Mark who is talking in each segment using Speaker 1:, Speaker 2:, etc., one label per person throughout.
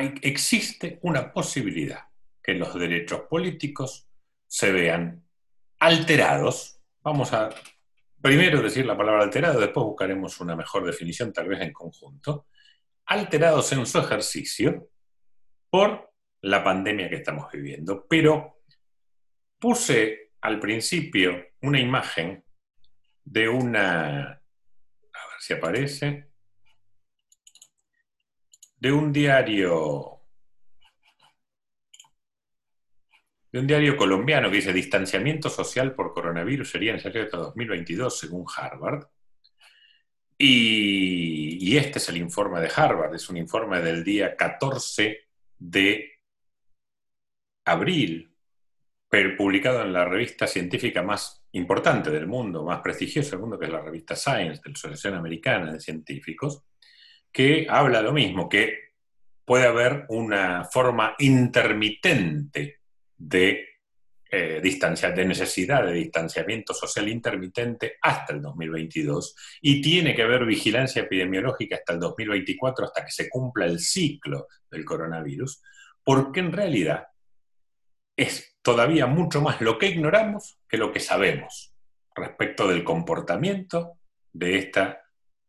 Speaker 1: existe una posibilidad que los derechos políticos se vean alterados. Vamos a primero decir la palabra alterado, después buscaremos una mejor definición, tal vez en conjunto. Alterados en su ejercicio por la pandemia que estamos viviendo. Pero puse al principio una imagen de una, a ver si aparece, de un diario de un diario colombiano que dice distanciamiento social por coronavirus sería necesario hasta 2022 según Harvard. Y, y, este es el informe de Harvard, es un informe del día 14 de abril, publicado en la revista científica más importante del mundo, más prestigiosa del mundo, que es la revista Science de la Asociación Americana de Científicos, que habla lo mismo, que puede haber una forma intermitente de, eh, distancia, de necesidad de distanciamiento social intermitente hasta el 2022 y tiene que haber vigilancia epidemiológica hasta el 2024, hasta que se cumpla el ciclo del coronavirus, porque en realidad es todavía mucho más lo que ignoramos que lo que sabemos respecto del comportamiento de esta,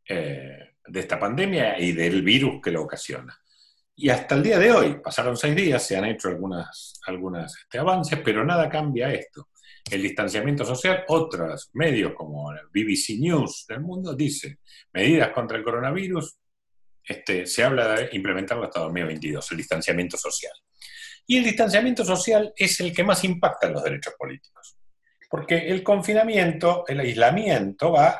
Speaker 1: eh, de esta pandemia y del virus que lo ocasiona. Y hasta el día de hoy, pasaron seis días, se han hecho algunos algunas, este, avances, pero nada cambia esto. El distanciamiento social, otros medios como BBC News del mundo dice, medidas contra el coronavirus, este, se habla de implementarlo hasta 2022, el distanciamiento social. Y el distanciamiento social es el que más impacta en los derechos políticos, porque el confinamiento, el aislamiento va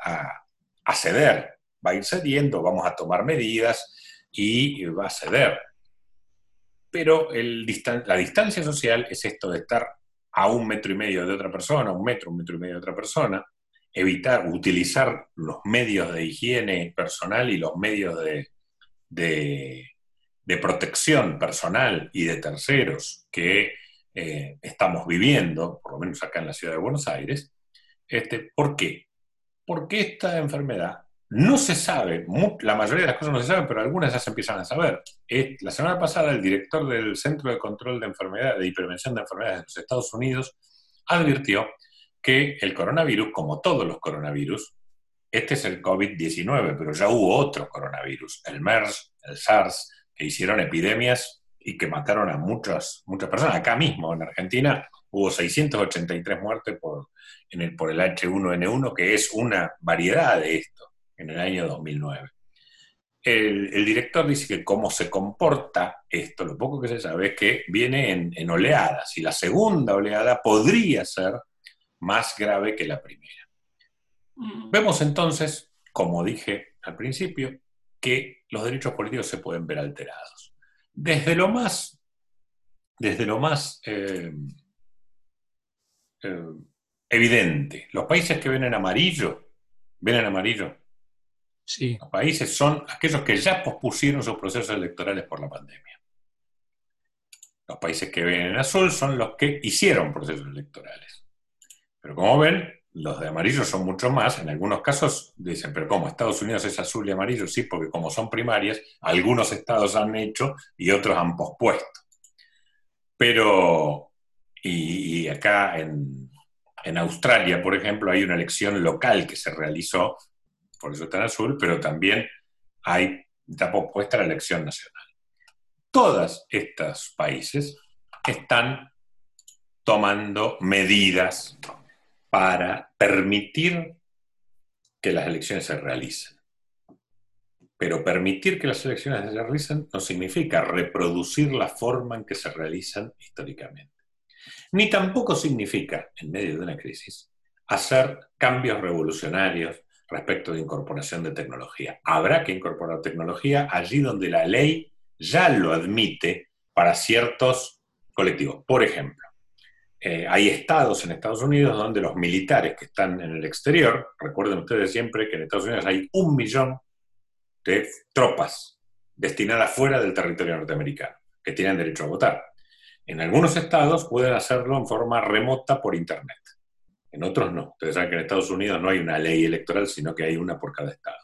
Speaker 1: a ceder, va a ir cediendo, vamos a tomar medidas, y va a ceder. Pero el la distancia social es esto de estar a un metro y medio de otra persona, un metro, un metro y medio de otra persona, evitar, utilizar los medios de higiene personal y los medios de, de, protección personal y de terceros que eh, estamos viviendo, por lo menos acá en la ciudad de Buenos Aires. Este, ¿Por qué? Porque esta enfermedad no se sabe, la mayoría de las cosas no se saben, pero algunas ya se empiezan a saber. La semana pasada el director del Centro de Control de Enfermedades, y Prevención de Enfermedades de los Estados Unidos, advirtió que el coronavirus, como todos los coronavirus, este es el COVID-19, pero ya hubo otro coronavirus, el MERS, el SARS, que hicieron epidemias y que mataron a muchas, muchas personas. Acá mismo, en Argentina, hubo 683 muertes por, el, por el H1N1, que es una variedad de esto en el año 2009. El, director dice que cómo se comporta esto, lo poco que se sabe es que viene en, oleadas y la segunda oleada podría ser más grave que la primera. Mm. Vemos entonces, como dije al principio, que los derechos políticos se pueden ver alterados. Desde lo más, desde lo más eh, eh, evidente, los países que ven en amarillo, ven en amarillo, los países son aquellos que ya pospusieron sus procesos electorales por la pandemia. Los países que ven en azul son los que hicieron procesos electorales. Pero como ven, los de amarillo son mucho más. En algunos casos dicen, pero ¿cómo? Estados Unidos es azul y amarillo. Sí, porque como son primarias, algunos estados han hecho y otros han pospuesto. Pero, y, acá en, en Australia, por ejemplo, hay una elección local que se realizó por eso está en azul, pero también hay, está propuesta la elección nacional. Todos estos países están tomando medidas para permitir que las elecciones se realicen. Pero permitir que las elecciones se realicen no significa reproducir la forma en que se realizan históricamente. Ni tampoco significa, en medio de una crisis, hacer cambios revolucionarios respecto de incorporación de tecnología. Habrá que incorporar tecnología allí donde la ley ya lo admite para ciertos colectivos. Por ejemplo, eh, hay estados en Estados Unidos donde los militares que están en el exterior, recuerden ustedes siempre que en Estados Unidos hay un millón de tropas destinadas fuera del territorio norteamericano, que tienen derecho a votar. En algunos estados pueden hacerlo en forma remota por Internet. En otros no. Ustedes saben que en Estados Unidos no hay una ley electoral, sino que hay una por cada estado.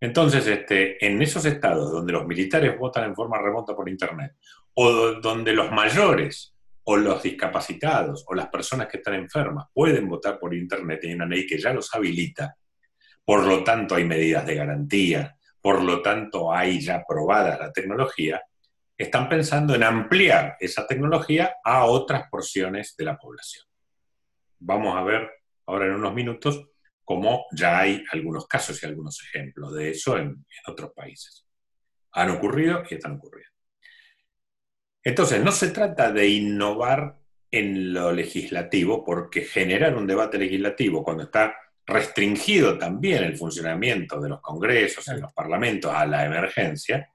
Speaker 1: Entonces, este, en esos estados donde los militares votan en forma remota por Internet, o donde los mayores o los discapacitados o las personas que están enfermas pueden votar por Internet, hay una ley que ya los habilita, por lo tanto hay medidas de garantía, por lo tanto hay ya probada la tecnología, están pensando en ampliar esa tecnología a otras porciones de la población. Vamos a ver ahora en unos minutos cómo ya hay algunos casos y algunos ejemplos de eso en, en otros países. Han ocurrido y están ocurriendo. Entonces, no se trata de innovar en lo legislativo, porque generar un debate legislativo cuando está restringido también el funcionamiento de los congresos y los parlamentos a la emergencia,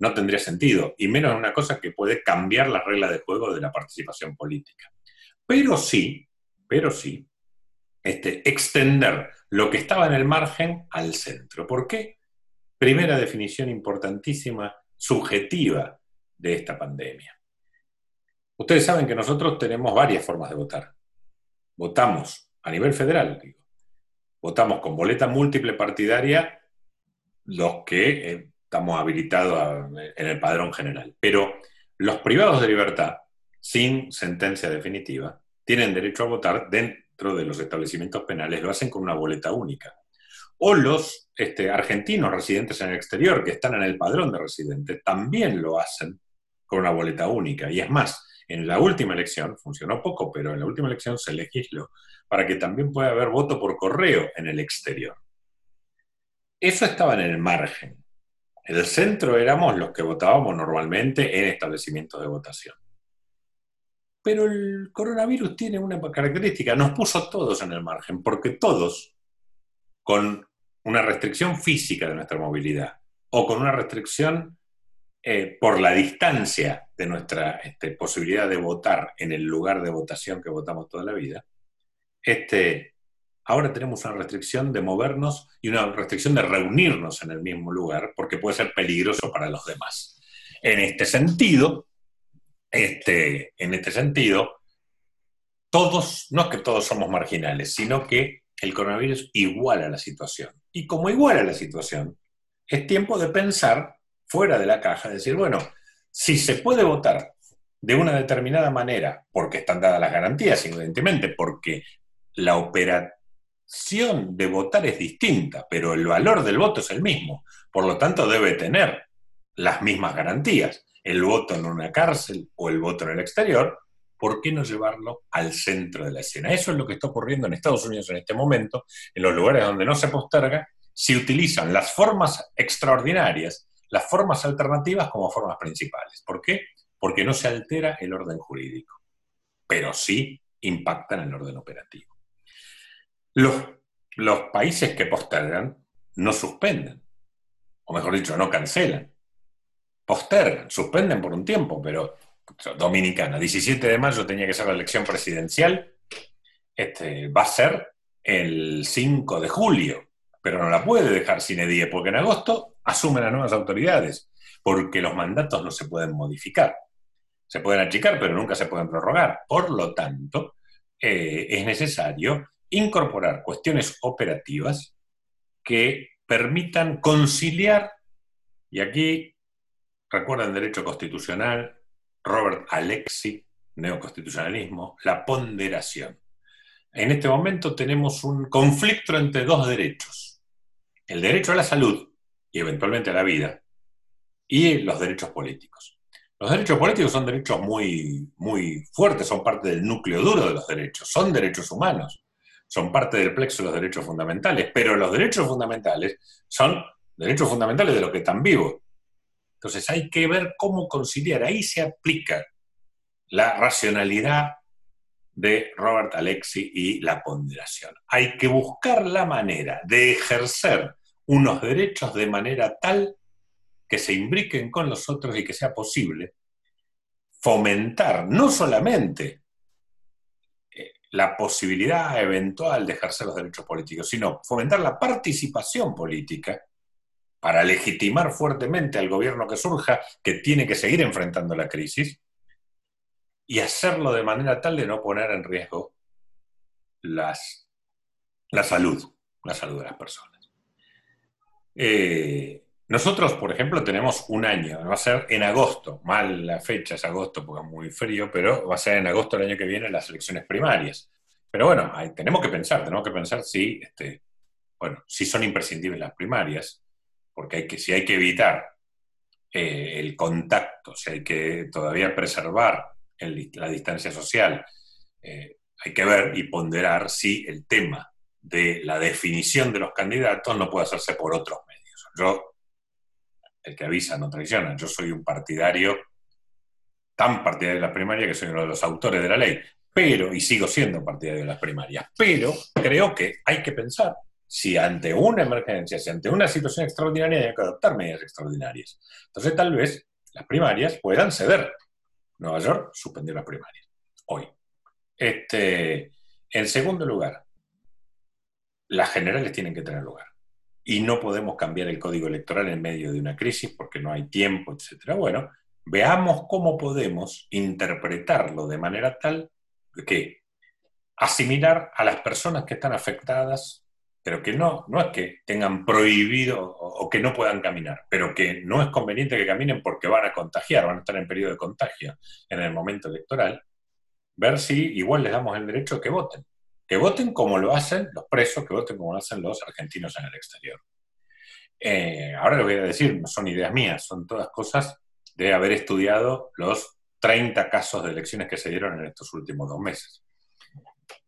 Speaker 1: no tendría sentido, y menos una cosa que puede cambiar las reglas de juego de la participación política. Pero sí, pero sí, este, extender lo que estaba en el margen al centro. ¿Por qué? Primera definición importantísima, subjetiva de esta pandemia. Ustedes saben que nosotros tenemos varias formas de votar. Votamos a nivel federal, digo. Votamos con boleta múltiple partidaria los que eh, estamos habilitados en el padrón general. Pero los privados de libertad, sin sentencia definitiva, tienen derecho a votar dentro de los establecimientos penales, lo hacen con una boleta única. O los este, argentinos residentes en el exterior, que están en el padrón de residentes, también lo hacen con una boleta única. Y es más, en la última elección, funcionó poco, pero en la última elección se legisló para que también pueda haber voto por correo en el exterior. Eso estaba en el margen. En el centro éramos los que votábamos normalmente en establecimientos de votación. Pero el coronavirus tiene una característica, nos puso todos en el margen, porque todos, con una restricción física de nuestra movilidad o con una restricción eh, por la distancia de nuestra este, posibilidad de votar en el lugar de votación que votamos toda la vida, este, ahora tenemos una restricción de movernos y una restricción de reunirnos en el mismo lugar porque puede ser peligroso para los demás. En este sentido, este, en este sentido, todos, no es que todos somos marginales, sino que el coronavirus iguala la situación. Y como iguala la situación, es tiempo de pensar fuera de la caja, decir, bueno, si se puede votar de una determinada manera, porque están dadas las garantías, evidentemente, porque la operación de votar es distinta, pero el valor del voto es el mismo, por lo tanto debe tener las mismas garantías. El voto en una cárcel o el voto en el exterior, ¿por qué no llevarlo al centro de la escena? Eso es lo que está ocurriendo en Estados Unidos en este momento, en los lugares donde no se posterga, se utilizan las formas extraordinarias las formas alternativas como formas principales. ¿Por qué? Porque no se altera el orden jurídico, pero sí impactan el orden operativo. Los, los países que postergan no suspenden, o mejor dicho, no cancelan, postergan, suspenden por un tiempo, pero Dominicana, 17 de mayo tenía que ser la elección presidencial, este, va a ser el 5 de julio, pero no la puede dejar sin edie, porque en agosto asumen las nuevas autoridades, porque los mandatos no se pueden modificar. Se pueden achicar, pero nunca se pueden prorrogar. Por lo tanto, eh, es necesario incorporar cuestiones operativas que permitan conciliar, y aquí recuerden derecho constitucional, Robert Alexi, neoconstitucionalismo, la ponderación. En este momento tenemos un conflicto entre dos derechos. El derecho a la salud y eventualmente a la vida, y los derechos políticos. Los derechos políticos son derechos muy, muy fuertes, son parte del núcleo duro de los derechos, son derechos humanos, son parte del plexo de los derechos fundamentales, pero los derechos fundamentales son derechos fundamentales de los que están vivos. Entonces hay que ver cómo conciliar, ahí se aplica la racionalidad de Robert Alexi y la ponderación. Hay que buscar la manera de ejercer unos derechos de manera tal que se imbriquen con los otros y que sea posible fomentar no solamente eh, la posibilidad eventual de ejercer los derechos políticos, sino fomentar la participación política para legitimar fuertemente al gobierno que surja, que tiene que seguir enfrentando la crisis, y hacerlo de manera tal de no poner en riesgo las, la salud, la salud de las personas. Eh, nosotros, por ejemplo, tenemos un año, va a ser en agosto, mal la fecha es agosto porque es muy frío, pero va a ser en agosto el año que viene las elecciones primarias. Pero bueno, tenemos que pensar, tenemos que pensar si, este, bueno, si son imprescindibles las primarias, porque hay que, si hay que evitar eh, el contacto, si hay que todavía preservar la distancia social, eh, hay que ver y ponderar si el tema de la definición de los candidatos no puede hacerse por otros medios. Yo el que avisa no traiciona. Yo soy un partidario, tan partidario de las primarias que soy uno de los autores de la ley, pero, y sigo siendo partidario de las primarias, pero creo que hay que pensar si ante una emergencia, si ante una situación extraordinaria hay que adoptar medidas extraordinarias. Entonces tal vez las primarias puedan ceder. Nueva York suspendió las primarias hoy. Este, en segundo lugar, las generales tienen que tener lugar y no podemos cambiar el código electoral en medio de una crisis porque no hay tiempo, etc. Bueno, veamos cómo podemos interpretarlo de manera tal que asimilar a las personas que están afectadas, pero que no, no es que tengan prohibido o, que no puedan caminar, pero que no es conveniente que caminen porque van a contagiar, van a estar en periodo de contagio en el momento electoral, ver si igual les damos el derecho que voten que voten como lo hacen los presos, que voten como lo hacen los argentinos en el exterior. Eh, ahora lo voy a decir, no son ideas mías, son todas cosas de haber estudiado los 30 casos de elecciones que se dieron en estos últimos dos meses.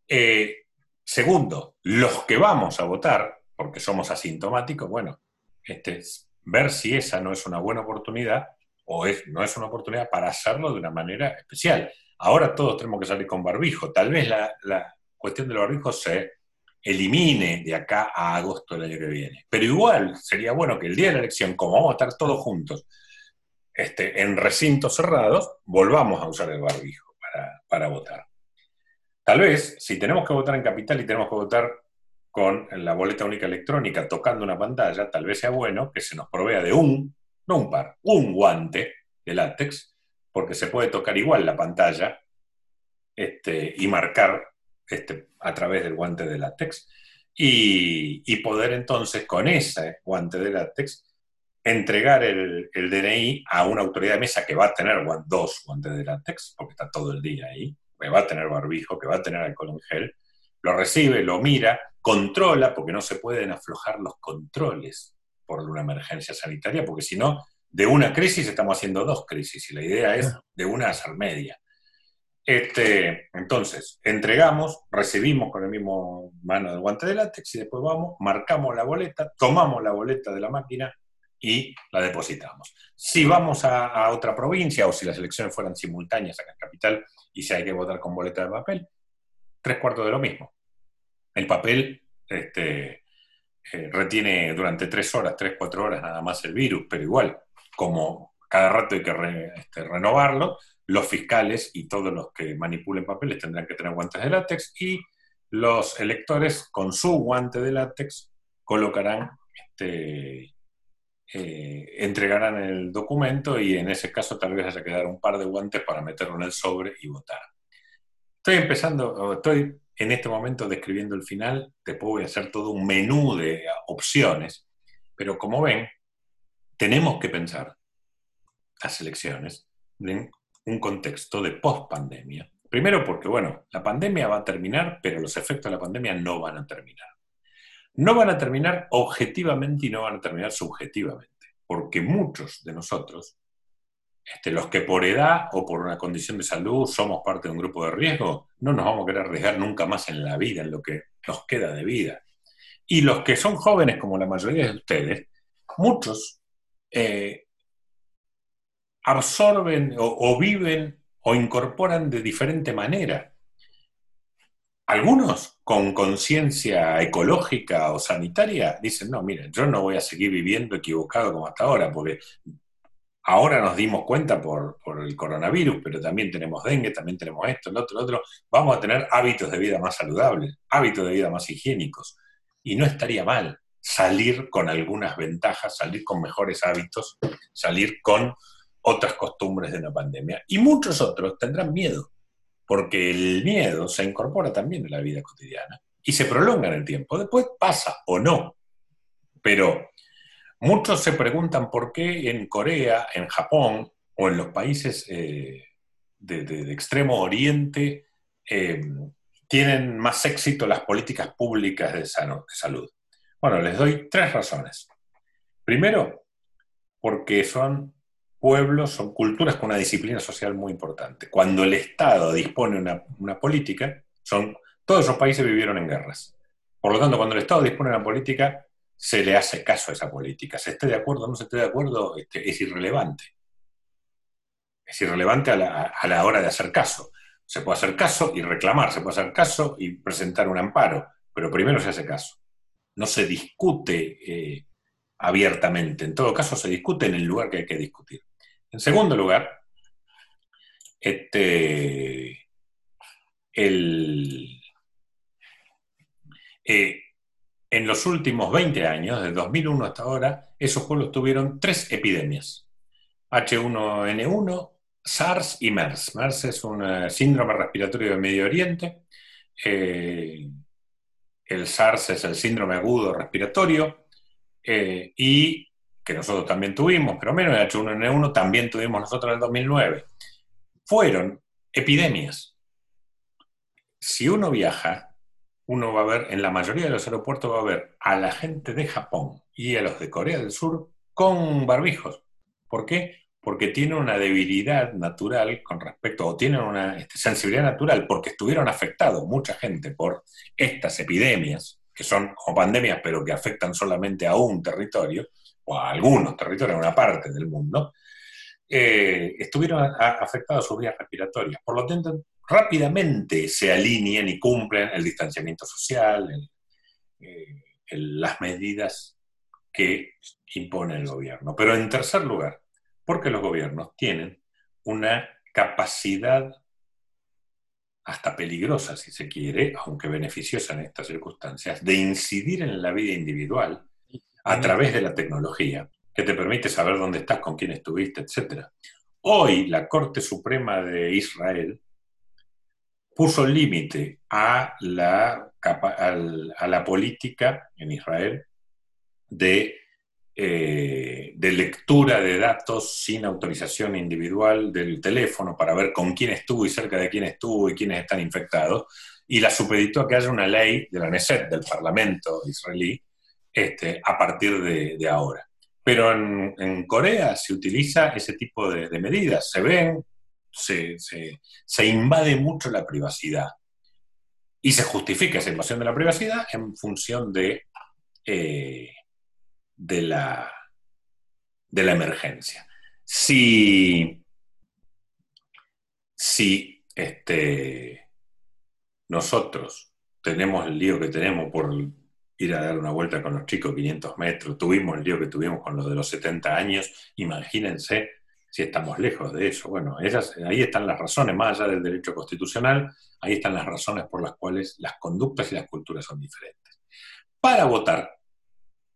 Speaker 1: Eh, segundo, los que vamos a votar, porque somos asintomáticos, bueno, este, ver si esa no es una buena oportunidad o es, no es una oportunidad para hacerlo de una manera especial. Ahora todos tenemos que salir con barbijo. Tal vez la, cuestión de los ricos se elimine de acá a agosto del año que viene. Pero igual sería bueno que el día de la elección, como vamos a estar todos juntos este, en recintos cerrados, volvamos a usar el barbijo para, votar. Tal vez, si tenemos que votar en capital y tenemos que votar con la boleta única electrónica tocando una pantalla, tal vez sea bueno que se nos provea de un, no un par, un guante de látex, porque se puede tocar igual la pantalla este, y marcar este, a través del guante de látex. Y, poder entonces con ese guante de látex entregar el, DNI a una autoridad de mesa que va a tener dos guantes de látex, porque está todo el día ahí, que va a tener barbijo, que va a tener alcohol en gel, lo recibe, lo mira, controla, porque no se pueden aflojar los controles por una emergencia sanitaria, porque si no, de una crisis estamos haciendo dos crisis y la idea es de una hacer media. Este, entonces, entregamos, recibimos con el mismo mano del guante de látex y después vamos, marcamos la boleta, tomamos la boleta de la máquina y la depositamos. Si vamos a, otra provincia o si las elecciones fueran simultáneas acá en Capital y si hay que votar con boleta de papel, tres cuartos de lo mismo. El papel este, eh, retiene durante tres horas, tres, cuatro horas nada más el virus, pero igual, como cada rato hay que este, renovarlo, los fiscales y todos los que manipulen papeles tendrán que tener guantes de látex y los electores con su guante de látex colocarán, este, eh, entregarán el documento y en ese caso tal vez haya que dar un par de guantes para meterlo en el sobre y votar. Estoy empezando, estoy en este momento describiendo el final, después voy a hacer todo un menú de opciones, pero como ven, tenemos que pensar las elecciones en un contexto de post-pandemia. Primero porque, bueno, la pandemia va a terminar, pero los efectos de la pandemia no van a terminar. No van a terminar objetivamente y no van a terminar subjetivamente, porque muchos de nosotros, este, los que por edad o por una condición de salud somos parte de un grupo de riesgo, no nos vamos a querer arriesgar nunca más en la vida, en lo que nos queda de vida. Y los que son jóvenes, como la mayoría de ustedes, muchos eh, absorben o, viven o incorporan de diferente manera. Algunos con conciencia ecológica o sanitaria dicen, no, miren, yo no voy a seguir viviendo equivocado como hasta ahora, porque ahora nos dimos cuenta por, por, el coronavirus, pero también tenemos dengue, también tenemos esto, lo otro, lo otro. Vamos a tener hábitos de vida más saludables, hábitos de vida más higiénicos. Y no estaría mal salir con algunas ventajas, salir con mejores hábitos, salir con otras costumbres de una pandemia. Y muchos otros tendrán miedo, porque el miedo se incorpora también en la vida cotidiana y se prolonga en el tiempo. Después pasa o no. Pero muchos se preguntan por qué en Corea, en Japón o en los países eh, de, extremo oriente eh, tienen más éxito las políticas públicas de, salud. Bueno, les doy tres razones. Primero, porque son pueblos, son culturas con una disciplina social muy importante. Cuando el Estado dispone una, una política, son, todos esos países vivieron en guerras. Por lo tanto, cuando el Estado dispone una política, se le hace caso a esa política. Se esté de acuerdo o no se esté de acuerdo, este, es irrelevante. Es irrelevante a la, hora de hacer caso. Se puede hacer caso y reclamar, se puede hacer caso y presentar un amparo, pero primero se hace caso. No se discute eh, abiertamente. En todo caso, se discute en el lugar que hay que discutir. En segundo lugar, este, el, eh, en los últimos 20 años, de 2001 hasta ahora, esos pueblos tuvieron tres epidemias. H1N1, SARS y MERS. MERS es un eh, síndrome respiratorio de Medio Oriente. Eh, el SARS es el síndrome agudo respiratorio. y que nosotros también tuvimos, pero menos el H1N1 también tuvimos nosotros en el 2009. Fueron epidemias. Si uno viaja uno va a ver, en la mayoría de los aeropuertos va a ver a la gente de Japón y a los de Corea del Sur con barbijos. ¿Por qué? Porque tienen una debilidad natural con respecto, o tienen una este, sensibilidad natural, porque estuvieron afectados mucha gente por estas epidemias, que son como pandemias, pero que afectan solamente a un territorio, o a algunos territorios, a una parte del mundo, eh, estuvieron afectados sus vías respiratorias. Por lo tanto, rápidamente se alinean y cumplen el distanciamiento social, eh, las medidas que impone el gobierno. Pero en tercer lugar, porque los gobiernos tienen una capacidad hasta peligrosa, si se quiere, aunque beneficiosa en estas circunstancias, de incidir en la vida individual a través de la tecnología, que te permite saber dónde estás, con quién estuviste, etc. Hoy la Corte Suprema de Israel puso límite a la, política en Israel eh, de lectura de datos sin autorización individual del teléfono para ver con quién estuvo y cerca de quién estuvo y quiénes están infectados, y la supeditó a que haya una ley de la Neset, del Parlamento israelí, este, a partir de, ahora. Pero en, Corea se utiliza ese tipo de, medidas. Se ven se, invade mucho la privacidad. Y se justifica esa invasión de la privacidad en función de, eh, de, la, de la emergencia. Si, si este, nosotros tenemos el lío que tenemos por ir a dar una vuelta con los chicos 500 metros, tuvimos el lío que tuvimos con los de los 70 años, imagínense si estamos lejos de eso. Bueno, esas, ahí están las razones, más allá del derecho constitucional, ahí están las razones por las cuales las conductas y las culturas son diferentes. Para votar,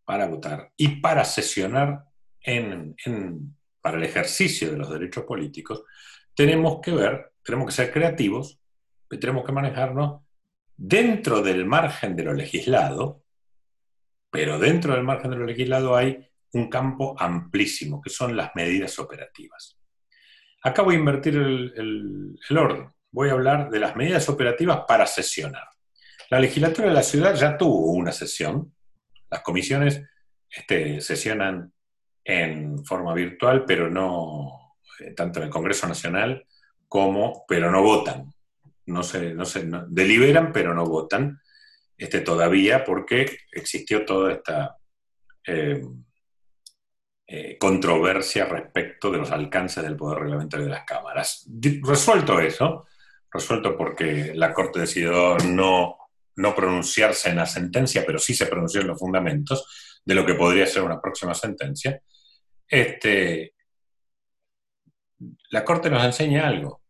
Speaker 1: para votar y para sesionar en, para el ejercicio de los derechos políticos, tenemos que ver, tenemos que ser creativos, tenemos que manejarnos dentro del margen de lo legislado, pero dentro del margen de lo legislado hay un campo amplísimo, que son las medidas operativas. Acá voy a invertir el, orden. Voy a hablar de las medidas operativas para sesionar. La legislatura de la ciudad ya tuvo una sesión. Las comisiones este, sesionan en forma virtual, pero no eh, tanto en el Congreso Nacional como, pero no votan. No se, no se deliberan, pero no votan este, todavía porque existió toda esta eh, eh, controversia respecto de los alcances del poder reglamentario de las cámaras. Resuelto eso, resuelto porque la Corte decidió no, no pronunciarse en la sentencia, pero sí se pronunció en los fundamentos de lo que podría ser una próxima sentencia, este, la Corte nos enseña algo.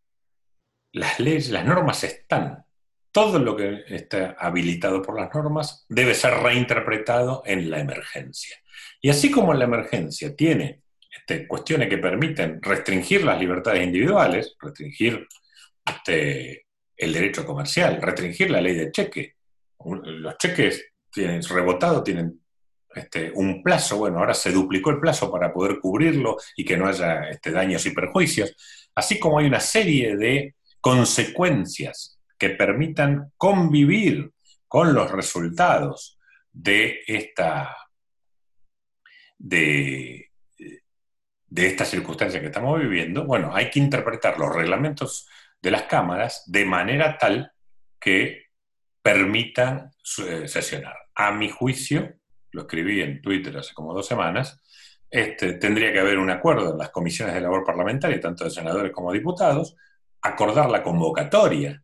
Speaker 1: Las leyes, las normas están. Todo lo que está habilitado por las normas debe ser reinterpretado en la emergencia. Y así como la emergencia tiene este, cuestiones que permiten restringir las libertades individuales, restringir este, el derecho comercial, restringir la ley de cheque. Los cheques tienen rebotado, tienen este, un plazo, bueno, ahora se duplicó el plazo para poder cubrirlo y que no haya daños y perjuicios, así como hay una serie de consecuencias que permitan convivir con los resultados de esta, de, de circunstancia que estamos viviendo, bueno, hay que interpretar los reglamentos de las cámaras de manera tal que permitan eh, sesionar. A mi juicio, lo escribí en Twitter hace como dos semanas, este, tendría que haber un acuerdo en las comisiones de labor parlamentaria, tanto de senadores como diputados, acordar la convocatoria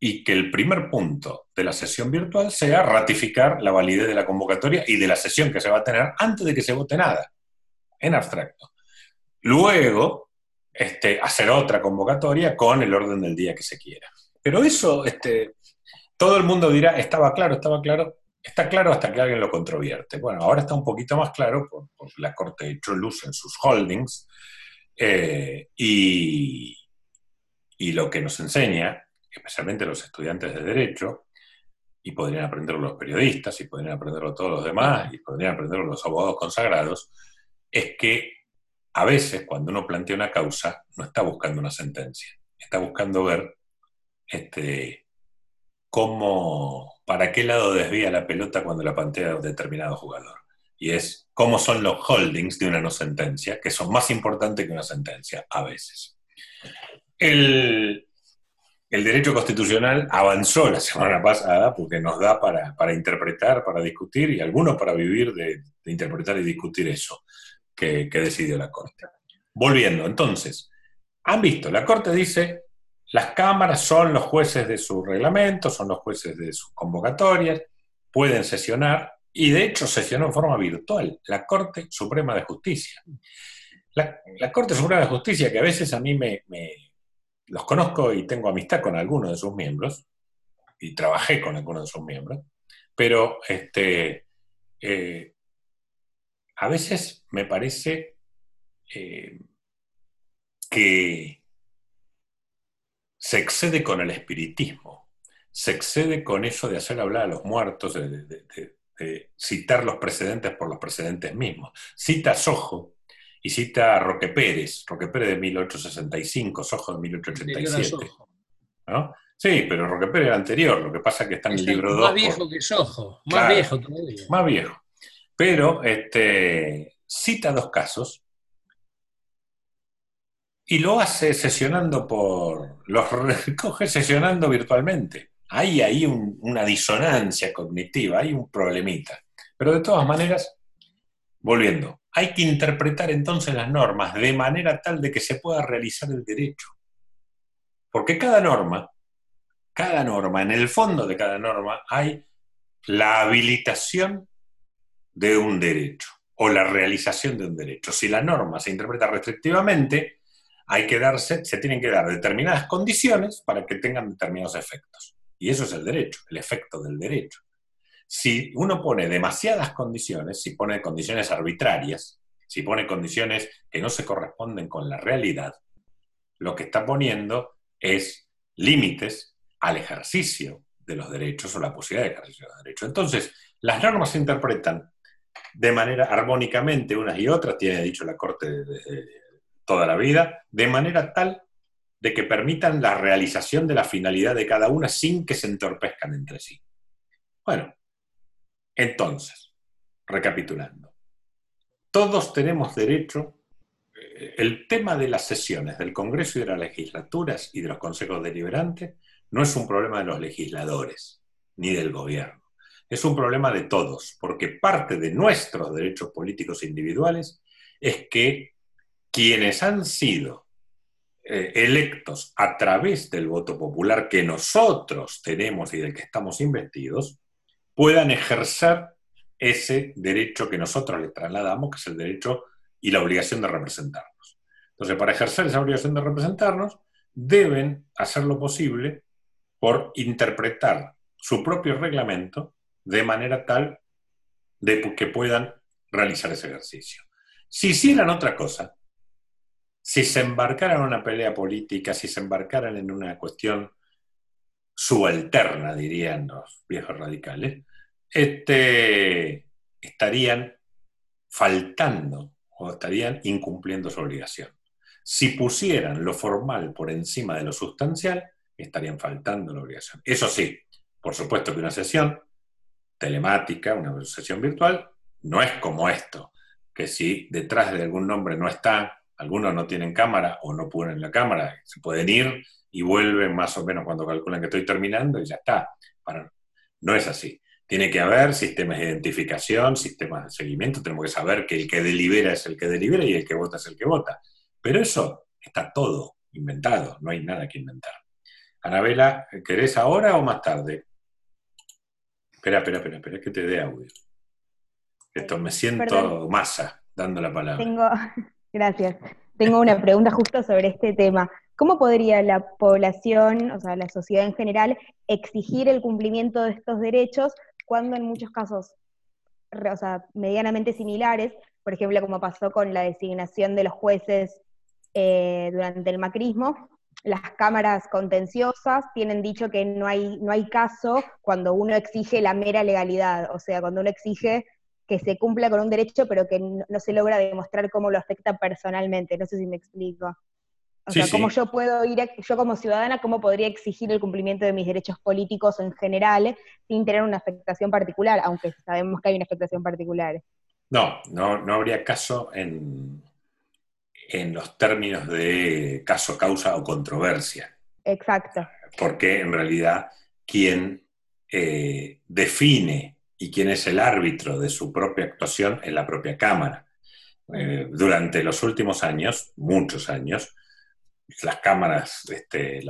Speaker 1: y que el primer punto de la sesión virtual sea ratificar la validez de la convocatoria y de la sesión que se va a tener antes de que se vote nada, en abstracto. Luego, este, hacer otra convocatoria con el orden del día que se quiera. Pero eso, este, todo el mundo dirá, estaba claro, estaba claro, Está claro hasta que alguien lo controvierte. Bueno, ahora está un poquito más claro, porque la Corte echó luz en sus holdings, eh, y, y lo que nos enseña, especialmente los estudiantes de Derecho, y podrían aprenderlo los periodistas, y podrían aprenderlo todos los demás, y podrían aprenderlo los abogados consagrados, es que a veces cuando uno plantea una causa, no está buscando una sentencia, está buscando ver este, cómo, para qué lado desvía la pelota cuando la plantea un determinado jugador. Y es cómo son los holdings de una no sentencia, que son más importantes que una sentencia, a veces. El, derecho constitucional avanzó la semana pasada porque nos da para, interpretar, para discutir y algunos para vivir de, interpretar y discutir eso que, decidió la Corte. Volviendo, entonces, han visto, la Corte dice las cámaras son los jueces de su reglamento, son los jueces de sus convocatorias, pueden sesionar y de hecho sesionó en forma virtual la Corte Suprema de Justicia. La, Corte Suprema de Justicia, que a veces a mí me, los conozco y tengo amistad con algunos de sus miembros, y trabajé con algunos de sus miembros, pero este, eh, a veces me parece eh, que se excede con el espiritismo, se excede con eso de hacer hablar a los muertos, de, citar los precedentes por los precedentes mismos. Cita Sojo y cita a Roque Pérez, Roque Pérez de 1865, Sojo de 1887. ¿no? Sí, pero Roque Pérez era anterior, lo que pasa es que está en el libro 2.
Speaker 2: Más viejo que Sojo, más viejo todavía.
Speaker 1: Más viejo. Pero este, cita dos casos y lo hace sesionando por. los recoge sesionando virtualmente. Hay ahí una disonancia cognitiva, hay un problemita. Pero de todas maneras, volviendo, hay que interpretar entonces las normas de manera tal de que se pueda realizar el derecho. Porque cada norma, cada norma, en el fondo de cada norma hay la habilitación de un derecho o la realización de un derecho. Si la norma se interpreta restrictivamente, hay que darse, se tienen que dar determinadas condiciones para que tengan determinados efectos. Y eso es el derecho, el efecto del derecho. Si uno pone demasiadas condiciones, si pone condiciones arbitrarias, si pone condiciones que no se corresponden con la realidad, lo que está poniendo es límites al ejercicio de los derechos o la posibilidad de ejercicio de los derechos. Entonces, las normas se interpretan de manera armónicamente unas y otras, tiene dicho la Corte de, toda la vida, de manera tal de que permitan la realización de la finalidad de cada una sin que se entorpezcan entre sí. Bueno, entonces, recapitulando, todos tenemos derecho, eh, el tema de las sesiones del Congreso y de las legislaturas y de los consejos deliberantes no es un problema de los legisladores ni del gobierno, es un problema de todos, porque parte de nuestros derechos políticos individuales es que quienes han sido eh, electos a través del voto popular que nosotros tenemos y del que estamos investidos, puedan ejercer ese derecho que nosotros les trasladamos, que es el derecho y la obligación de representarnos. Entonces, para ejercer esa obligación de representarnos, deben hacer lo posible por interpretar su propio reglamento de manera tal de que puedan realizar ese ejercicio. Si hicieran otra cosa, si se embarcaran en una pelea política, si se embarcaran en una cuestión subalterna, dirían los viejos radicales, este, estarían faltando o estarían incumpliendo su obligación. Si pusieran lo formal por encima de lo sustancial, estarían faltando la obligación. Eso sí, por supuesto que una sesión telemática, una sesión virtual, no es como esto, que si detrás de algún nombre no está, algunos no tienen cámara o no ponen la cámara, se pueden ir y vuelven más o menos cuando calculan que estoy terminando y ya está. no es así. Tiene que haber sistemas de identificación, sistemas de seguimiento, tenemos que saber que el que delibera es el que delibera y el que vota es el que vota. Pero eso está todo inventado, no hay nada que inventar. Anabela, ¿querés ahora o más tarde? Espera, espera, espera, espera, que te dé audio. Esto me siento masa dando la palabra.
Speaker 3: Tengo, gracias. Tengo una pregunta justo sobre este tema. ¿Cómo podría la población, o sea, la sociedad en general, exigir el cumplimiento de estos derechos cuando en muchos casos, o sea, medianamente similares, por ejemplo, como pasó con la designación de los jueces eh, durante el macrismo, las cámaras contenciosas tienen dicho que no hay, no hay caso cuando uno exige la mera legalidad, o sea, cuando uno exige que se cumpla con un derecho, pero que no, se logra demostrar cómo lo afecta personalmente. No sé si me explico. O sea, cómo yo puedo ir, yo como ciudadana, cómo podría exigir el cumplimiento de mis derechos políticos en general sin tener una afectación particular, aunque sabemos que hay una afectación particular.
Speaker 1: No, no, no habría caso en, en los términos de caso, causa o controversia.
Speaker 3: Exacto.
Speaker 1: Porque en realidad quien eh, define y quién es el árbitro de su propia actuación es la propia Cámara. Eh, durante los últimos años, muchos años, las cámaras, este,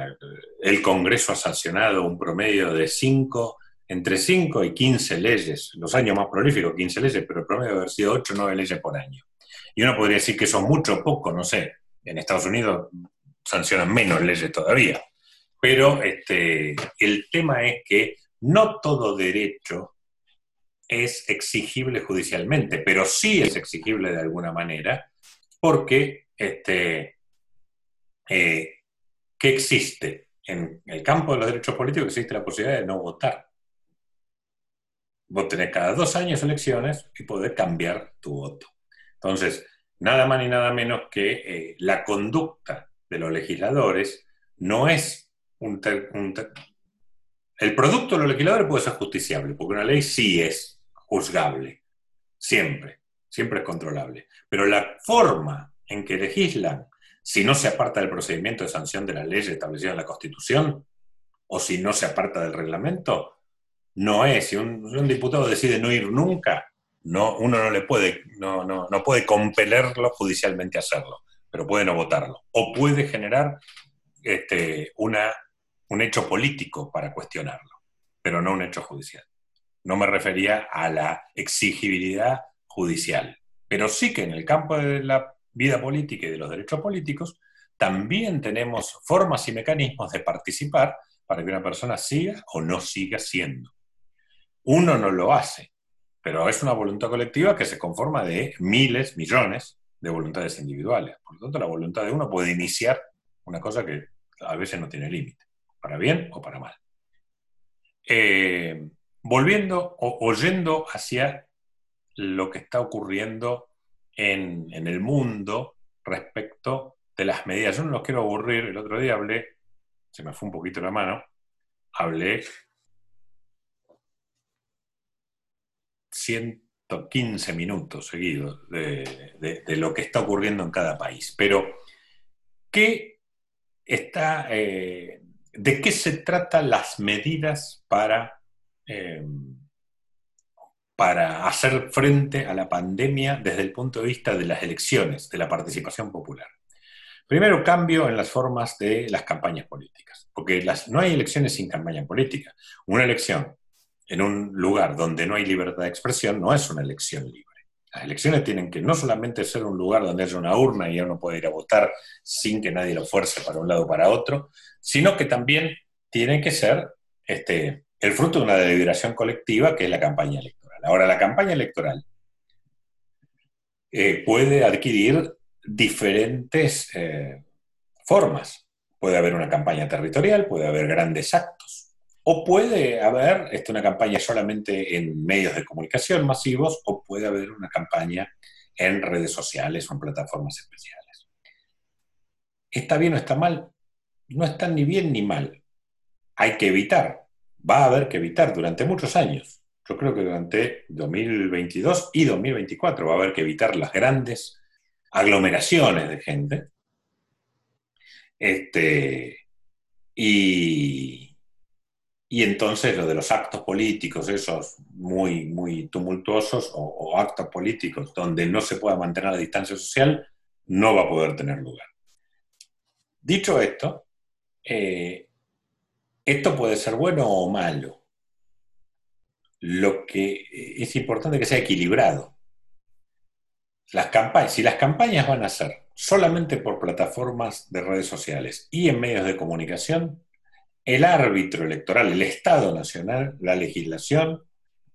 Speaker 1: el Congreso ha sancionado un promedio de 5, entre 5 y 15 leyes, los años más prolíficos, 15 leyes, pero el promedio debe haber sido 8 o 9 leyes por año. Y uno podría decir que son mucho o poco, no sé, en Estados Unidos sancionan menos leyes todavía. Pero este, el tema es que no todo derecho es exigible judicialmente, pero sí es exigible de alguna manera, porque este, eh, ¿qué existe? En el campo de los derechos políticos existe la posibilidad de no votar. Vos tenés cada dos años elecciones y podés cambiar tu voto. Entonces, nada más ni nada menos que eh, la conducta de los legisladores no es un, un el producto de los legisladores puede ser justiciable, porque una ley sí es juzgable, siempre, siempre es controlable. Pero la forma en que legislan, si no se aparta del procedimiento de sanción de la ley establecida en la Constitución, o si no se aparta del reglamento, no es. Si un, diputado decide no ir nunca, no, uno no le puede, no, no, no puede compelerlo judicialmente a hacerlo, pero puede no votarlo. O puede generar este, una, un hecho político para cuestionarlo, pero no un hecho judicial. No me refería a la exigibilidad judicial, pero sí que en el campo de la vida política y de los derechos políticos también tenemos formas y mecanismos de participar para que una persona siga o no siga siendo. Uno no lo hace, pero es una voluntad colectiva que se conforma de miles, millones de voluntades individuales. Por lo tanto, la voluntad de uno puede iniciar una cosa que a veces no tiene límite, para bien o para mal. Eh, volviendo o oyendo hacia lo que está ocurriendo en, el mundo respecto de las medidas. Yo no los quiero aburrir, el otro día hablé, se me fue un poquito la mano, hablé 115 minutos seguidos de, lo que está ocurriendo en cada país. Pero, ¿qué está, eh, ¿de qué se tratan las medidas para Em, para hacer frente a la pandemia desde el punto de vista de las elecciones, de la participación popular. Primero, cambio en las formas de las campañas políticas, porque las, no hay elecciones sin campaña política. Una elección en un lugar donde no hay libertad de expresión no es una elección libre. Las elecciones tienen que no solamente ser un lugar donde haya una urna y uno puede ir a votar sin que nadie lo fuerce para un lado o para otro, sino que también tienen que ser este, el fruto de una deliberación colectiva que es la campaña electoral. Ahora, la campaña electoral eh, puede adquirir diferentes eh, formas. Puede haber una campaña territorial, puede haber grandes actos, O puede haber este, una campaña solamente en medios de comunicación masivos, o puede haber una campaña en redes sociales o en plataformas especiales. ¿Está bien o está mal? No está ni bien ni mal. Hay que evitar, va a haber que evitar durante muchos años. Yo creo que durante 2022 y 2024 va a haber que evitar las grandes aglomeraciones de gente. Este, y, y entonces lo de los actos políticos, esos muy, muy tumultuosos, o, actos políticos donde no se pueda mantener la distancia social, no va a poder tener lugar. Dicho esto, eh, esto puede ser bueno o malo. Lo que es importante que sea equilibrado. Las campañas, si las campañas van a ser solamente por plataformas de redes sociales y en medios de comunicación, el árbitro electoral, el Estado Nacional, la legislación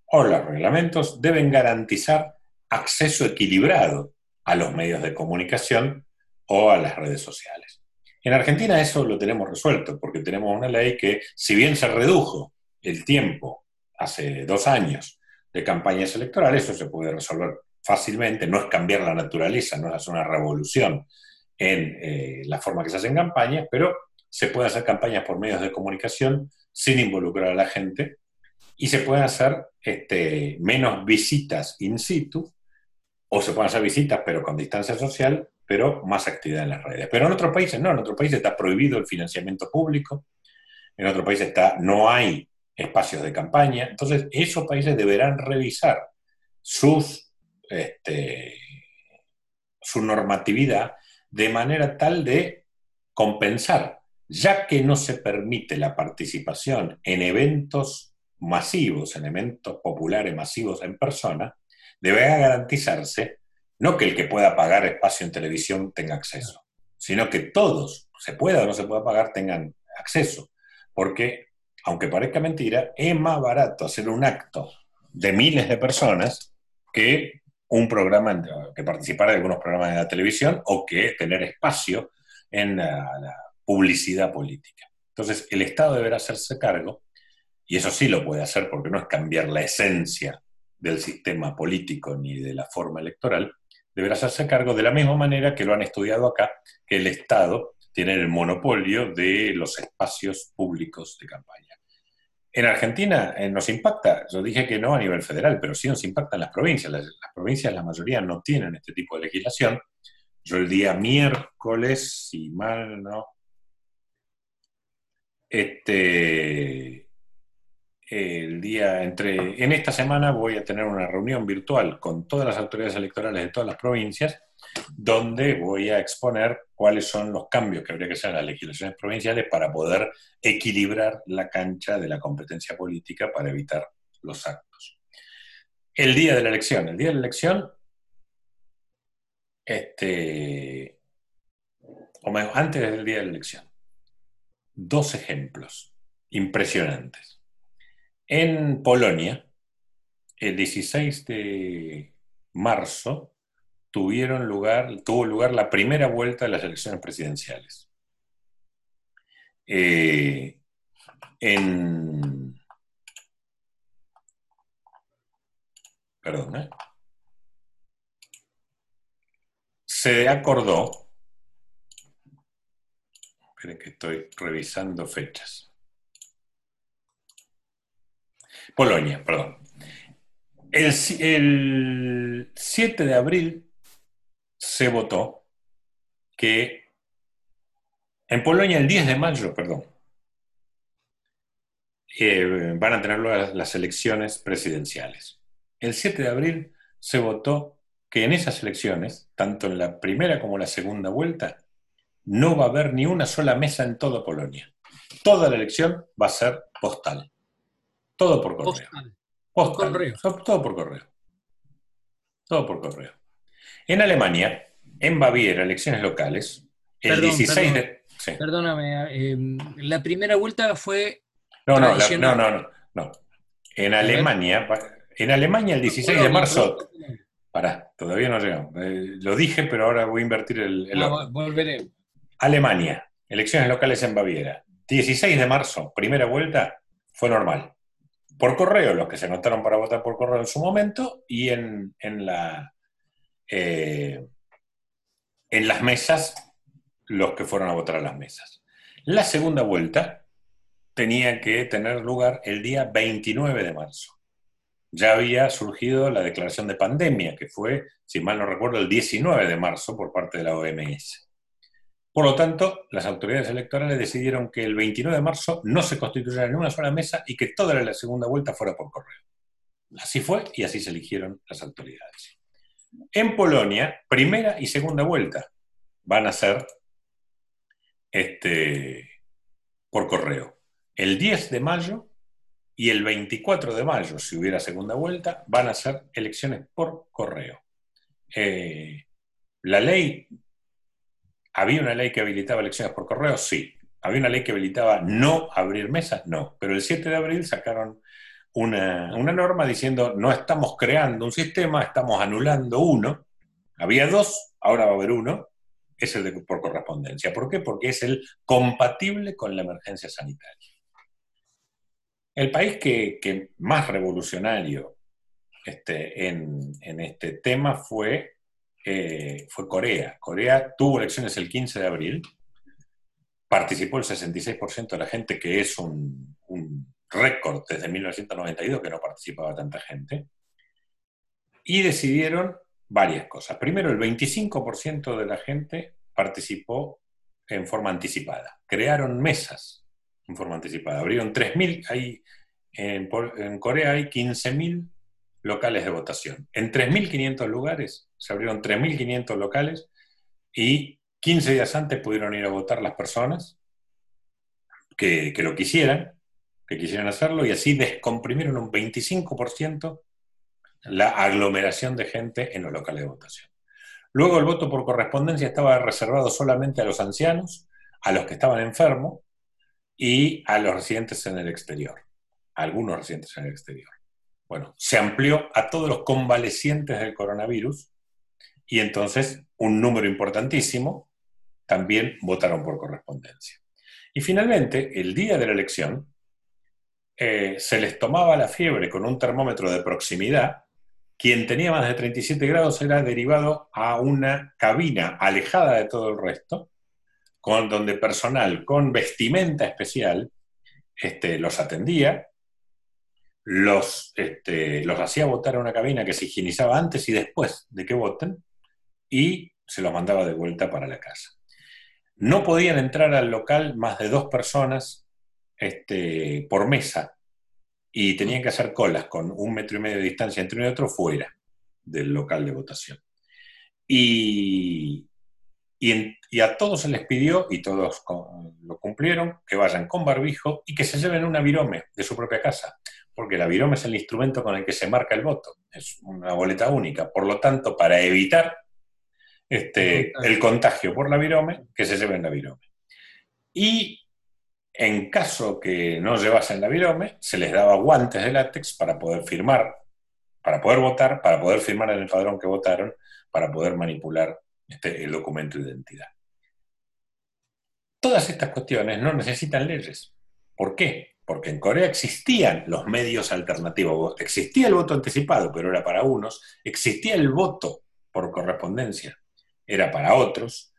Speaker 1: o los reglamentos deben garantizar acceso equilibrado a los medios de comunicación o a las redes sociales. En Argentina eso lo tenemos resuelto, porque tenemos una ley que, si bien se redujo el tiempo hace dos años de campañas electorales, eso se puede resolver fácilmente, no es cambiar la naturaleza, no es una revolución en eh, la forma que se hacen campañas, pero se pueden hacer campañas por medios de comunicación sin involucrar a la gente y se pueden hacer este, menos visitas in situ o se pueden hacer visitas pero con distancia social, pero más actividad en las redes. Pero en otros países no, en otros países está prohibido el financiamiento público, en otros países está, no hay espacios de campaña, entonces esos países deberán revisar sus, este, su normatividad de manera tal de compensar ya que no se permite la participación en eventos masivos, en eventos populares masivos en persona, debe garantizarse no que el que pueda pagar espacio en televisión tenga acceso, sino que todos, se pueda o no se pueda pagar, tengan acceso. Porque, aunque parezca mentira, es más barato hacer un acto de miles de personas que un programa, que participar de algunos programas de la televisión o que tener espacio en la publicidad política. Entonces, el Estado deberá hacerse cargo, y eso sí lo puede hacer porque no es cambiar la esencia del sistema político ni de la forma electoral, deberá hacerse cargo de la misma manera que lo han estudiado acá, que el Estado tiene el monopolio de los espacios públicos de campaña. En Argentina eh, nos impacta, yo dije que no a nivel federal, pero sí nos impacta en las provincias. Las, las, provincias, la mayoría, no tienen este tipo de legislación. Yo el día miércoles, si mal no, este, el día entre, en esta semana voy a tener una reunión virtual con todas las autoridades electorales de todas las provincias, donde voy a exponer cuáles son los cambios que habría que hacer en las legislaciones provinciales para poder equilibrar la cancha de la competencia política para evitar los actos. El día de la elección, el día de la elección, este, o menos, antes del día de la elección, dos ejemplos impresionantes. En Polonia, el 16 de marzo, tuvieron lugar, tuvo lugar la primera vuelta de las elecciones presidenciales. Eh, en. Perdón, ¿eh? Se acordó que estoy revisando fechas. Polonia, perdón. El, 7 de abril se votó que en Polonia el 10 de mayo, perdón, eh, van a tener las, las elecciones presidenciales. El 7 de abril se votó que en esas elecciones, tanto en la primera como la segunda vuelta, no va a haber ni una sola mesa en toda Polonia. Toda la elección va a ser postal. Todo por correo. Postal. Todo por correo. Todo por correo. En Alemania, en Baviera, elecciones locales, el 16 de...
Speaker 2: Perdóname, eh, la primera vuelta fue...
Speaker 1: No, no, no, no, no, En Alemania, en Alemania el 16 de marzo... Pará, todavía no llegamos. Eh, lo dije, pero ahora voy a invertir el... el
Speaker 2: volveré.
Speaker 1: Alemania, elecciones locales en Baviera. 16 de marzo, primera vuelta, fue normal. Por correo, los que se anotaron para votar por correo en su momento, y en, la, eh, en las mesas, los que fueron a votar a las mesas. La segunda vuelta tenía que tener lugar el día 29 de marzo. Ya había surgido la declaración de pandemia, que fue, si mal no recuerdo, el 19 de marzo por parte de la OMS. Por lo tanto, las autoridades electorales decidieron que el 29 de marzo no se constituyera en una sola mesa y que toda la segunda vuelta fuera por correo. Así fue y así se eligieron las autoridades. En Polonia, primera y segunda vuelta van a ser este, por correo. El 10 de mayo y el 24 de mayo, si hubiera segunda vuelta, van a ser elecciones por correo. Eh, la ley ¿Había una ley que habilitaba elecciones por correo? Sí. ¿Había una ley que habilitaba no abrir mesas? No. Pero el 7 de abril sacaron una, norma diciendo no estamos creando un sistema, estamos anulando uno. Había dos, ahora va a haber uno, es el de por correspondencia. ¿Por qué? Porque es el compatible con la emergencia sanitaria. El país que, más revolucionario este, en, en, este tema fue eh, fue Corea. Corea tuvo elecciones el 15 de abril, participó el 66% de la gente, que es un, récord desde 1992 que no participaba tanta gente, y decidieron varias cosas. Primero, el 25% de la gente participó en forma anticipada. Crearon mesas en forma anticipada. Abrieron 3.000, hay, en, Corea hay 15.000 locales de votación. En 3.500 lugares se abrieron 3.500 locales y 15 días antes pudieron ir a votar las personas que, lo quisieran, quisieran hacerlo, y así descomprimieron un 25% la aglomeración de gente en los locales de votación. Luego el voto por correspondencia estaba reservado solamente a los ancianos, a los que estaban enfermos y a los residentes en el exterior, a algunos residentes en el exterior. Bueno, se amplió a todos los convalecientes del coronavirus y entonces un número importantísimo también votaron por correspondencia. Y finalmente, el día de la elección, eh, se les tomaba la fiebre con un termómetro de proximidad. Quien tenía más de 37 grados era derivado a una cabina alejada de todo el resto, con, donde personal con vestimenta especial este, los atendía los, este, los hacía votar a una cabina que se higienizaba antes y después de que voten y se los mandaba de vuelta para la casa. No podían entrar al local más de dos personas este, por mesa y tenían que hacer colas con un metro y medio de distancia entre uno y otro fuera del local de votación. Y, y, a todos se les pidió, y todos lo cumplieron, que vayan con barbijo y que se lleven una virome de su propia casa porque la virome es el instrumento con el que se marca el voto, es una boleta única. Por lo tanto, para evitar este, el contagio por la virome, que se lleven la virome. Y en caso que no llevasen la virome, se les daba guantes de látex para poder firmar, para poder votar, para poder firmar en el padrón que votaron, para poder manipular este, el documento de identidad. Todas estas cuestiones no necesitan leyes. ¿Por qué? porque en Corea existían los medios alternativos. Existía el voto anticipado, pero era para unos. Existía el voto por correspondencia, era para otros.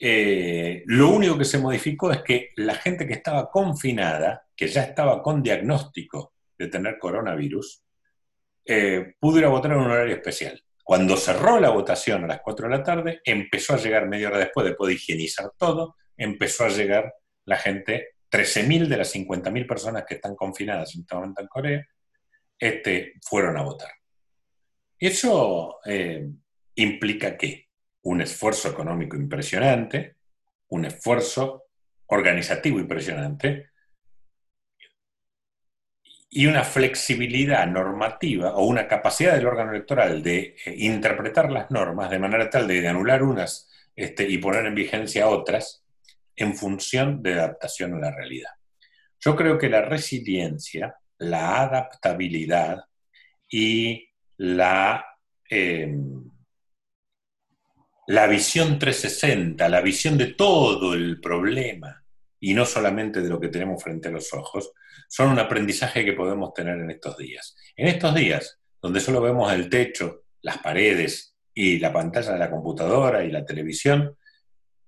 Speaker 1: Eh, lo único que se modificó es que la gente que estaba confinada, que ya estaba con diagnóstico de tener coronavirus, eh, pudo ir a votar en un horario especial. Cuando cerró la votación a las 4 de la tarde, empezó a llegar media hora después, después de higienizar todo, empezó a llegar la gente 13.000 de las 50.000 personas que están confinadas en este momento en Corea este, fueron a votar. Eso eh, implica que un esfuerzo económico impresionante, un esfuerzo organizativo impresionante y una flexibilidad normativa o una capacidad del órgano electoral de eh, interpretar las normas de manera tal de, anular unas este, y poner en vigencia otras, en función de adaptación a la realidad. Yo creo que la resiliencia, la adaptabilidad y la, em, la visión 360, la visión de todo el problema y no solamente de lo que tenemos frente a los ojos, son un aprendizaje que podemos tener en estos días. En estos días, donde solo vemos el techo, las paredes y la pantalla de la computadora y la televisión,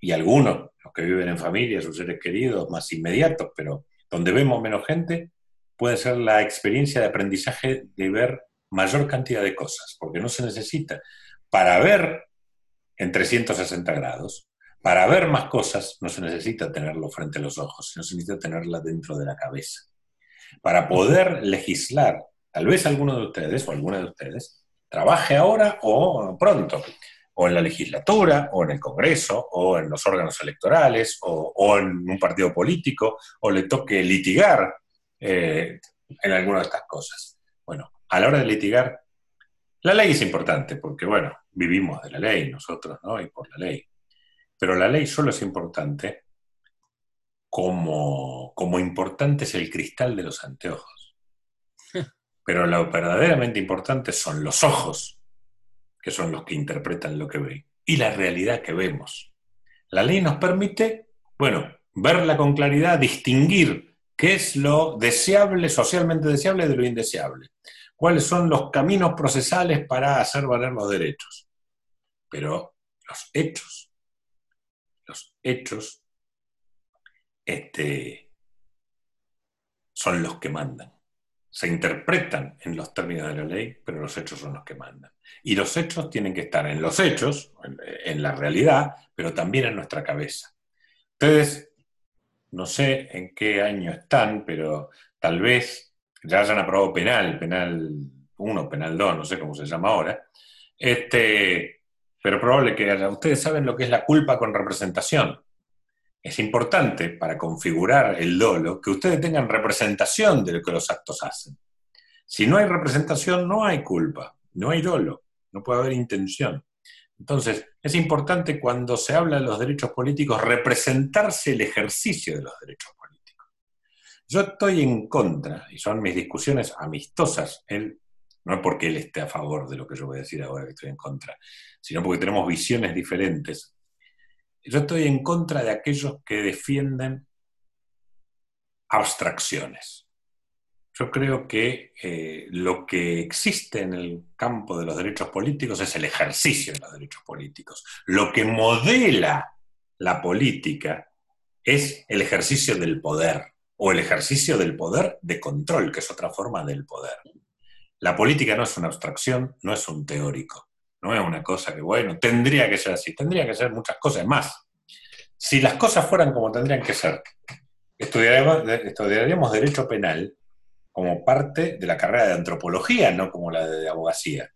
Speaker 1: y algunos, los que viven en familia, sus seres queridos más inmediatos, pero donde vemos menos gente, puede ser la experiencia de aprendizaje de ver mayor cantidad de cosas, porque no se necesita. Para ver en 360 grados, para ver más cosas, no se necesita tenerlo frente a los ojos, sino se necesita tenerla dentro de la cabeza. Para poder legislar, tal vez alguno de ustedes o alguna de ustedes trabaje ahora o pronto, o en la legislatura, o en el Congreso, o en los órganos electorales, o, en un partido político, o le toque litigar eh, en alguna de estas cosas. Bueno, a la hora de litigar, la ley es importante, porque bueno, vivimos de la ley nosotros, ¿no? Y por la ley. Pero la ley solo es importante como, como importante es el cristal de los anteojos. Pero lo verdaderamente importante son los ojos que son los que interpretan lo que ven, y la realidad que vemos. La ley nos permite, bueno, verla con claridad, distinguir qué es lo deseable, socialmente deseable, de lo indeseable. Cuáles son los caminos procesales para hacer valer los derechos. Pero los hechos, los hechos, este, son los que mandan se interpretan en los términos de la ley, pero los hechos son los que mandan. Y los hechos tienen que estar en los hechos, en, la realidad, pero también en nuestra cabeza. Ustedes, no sé en qué año están, pero tal vez ya hayan aprobado penal, penal 1, penal 2, no sé cómo se llama ahora, este, pero probable que ustedes saben lo que es la culpa con representación es importante para configurar el dolo que ustedes tengan representación de lo que los actos hacen. Si no hay representación, no hay culpa, no hay dolo, no puede haber intención. Entonces, es importante cuando se habla de los derechos políticos representarse el ejercicio de los derechos políticos. Yo estoy en contra, y son mis discusiones amistosas, él, no es porque él esté a favor de lo que yo voy a decir ahora que estoy en contra, sino porque tenemos visiones diferentes yo estoy en contra de aquellos que defienden abstracciones. Yo creo que eh, lo que existe en el campo de los derechos políticos es el ejercicio de los derechos políticos. Lo que modela la política es el ejercicio del poder o el ejercicio del poder de control, que es otra forma del poder. La política no es una abstracción, no es un teórico. No es una cosa que, bueno, tendría que ser así, tendría que ser muchas cosas más. Si las cosas fueran como tendrían que ser, estudiaríamos, derecho penal como parte de la carrera de antropología, no como la de abogacía.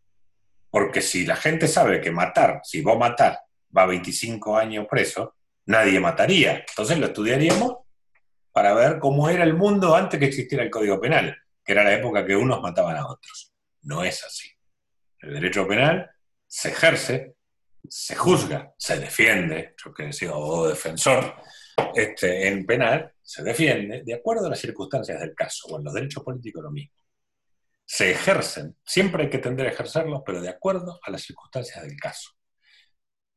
Speaker 1: Porque si la gente sabe que matar, si vos matar, va 25 años preso, nadie mataría. Entonces lo estudiaríamos para ver cómo era el mundo antes que existiera el Código Penal, que era la época que unos mataban a otros. No es así. El derecho penal se ejerce, se juzga, se defiende, yo que he sido defensor, este, en penal se defiende de acuerdo a las circunstancias del caso, o en los derechos políticos lo mismo. Se ejercen, siempre hay que tender a ejercerlos, pero de acuerdo a las circunstancias del caso.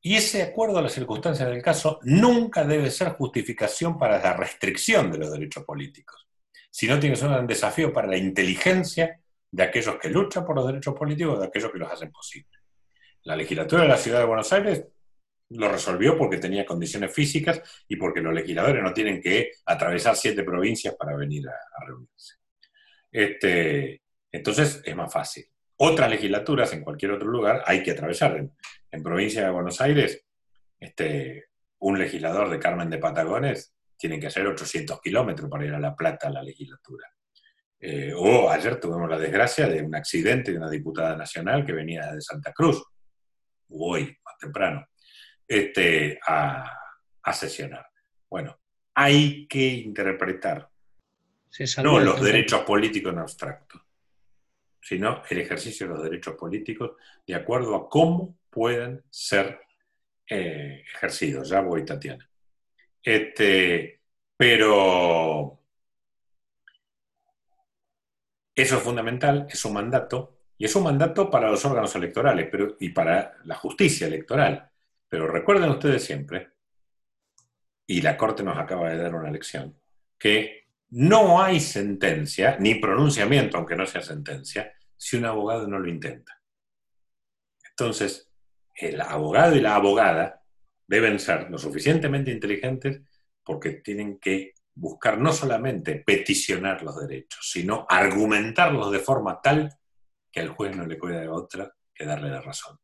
Speaker 1: Y ese acuerdo a las circunstancias del caso nunca debe ser justificación para la restricción de los derechos políticos, sino tiene que ser un desafío para la inteligencia de aquellos que luchan por los derechos políticos, de aquellos que los hacen posibles. La legislatura de la ciudad de Buenos Aires lo resolvió porque tenía condiciones físicas y porque los legisladores no tienen que atravesar siete provincias para venir a, reunirse. Este, entonces es más fácil. Otras legislaturas en cualquier otro lugar hay que atravesar. En, provincia de Buenos Aires, este, un legislador de Carmen de Patagones tiene que hacer 800 kilómetros para ir a La Plata a la legislatura. Eh, o ayer tuvimos la desgracia de un accidente de una diputada nacional que venía de Santa Cruz hoy, más temprano, este, a, sesionar. Bueno, hay que interpretar no los derechos políticos en abstracto, sino el ejercicio de los derechos políticos de acuerdo a cómo pueden ser eh, ejercidos. Ya voy, Tatiana. Este, pero eso es fundamental, es un mandato, y es un mandato para los órganos electorales pero, y para la justicia electoral. Pero recuerden ustedes siempre y la Corte nos acaba de dar una lección, que no hay sentencia, ni pronunciamiento, aunque no sea sentencia, si un abogado no lo intenta. Entonces, el abogado y la abogada deben ser lo suficientemente inteligentes porque tienen que buscar no solamente peticionar los derechos, sino argumentarlos de forma tal que al juez no le quede otra que darle la razón.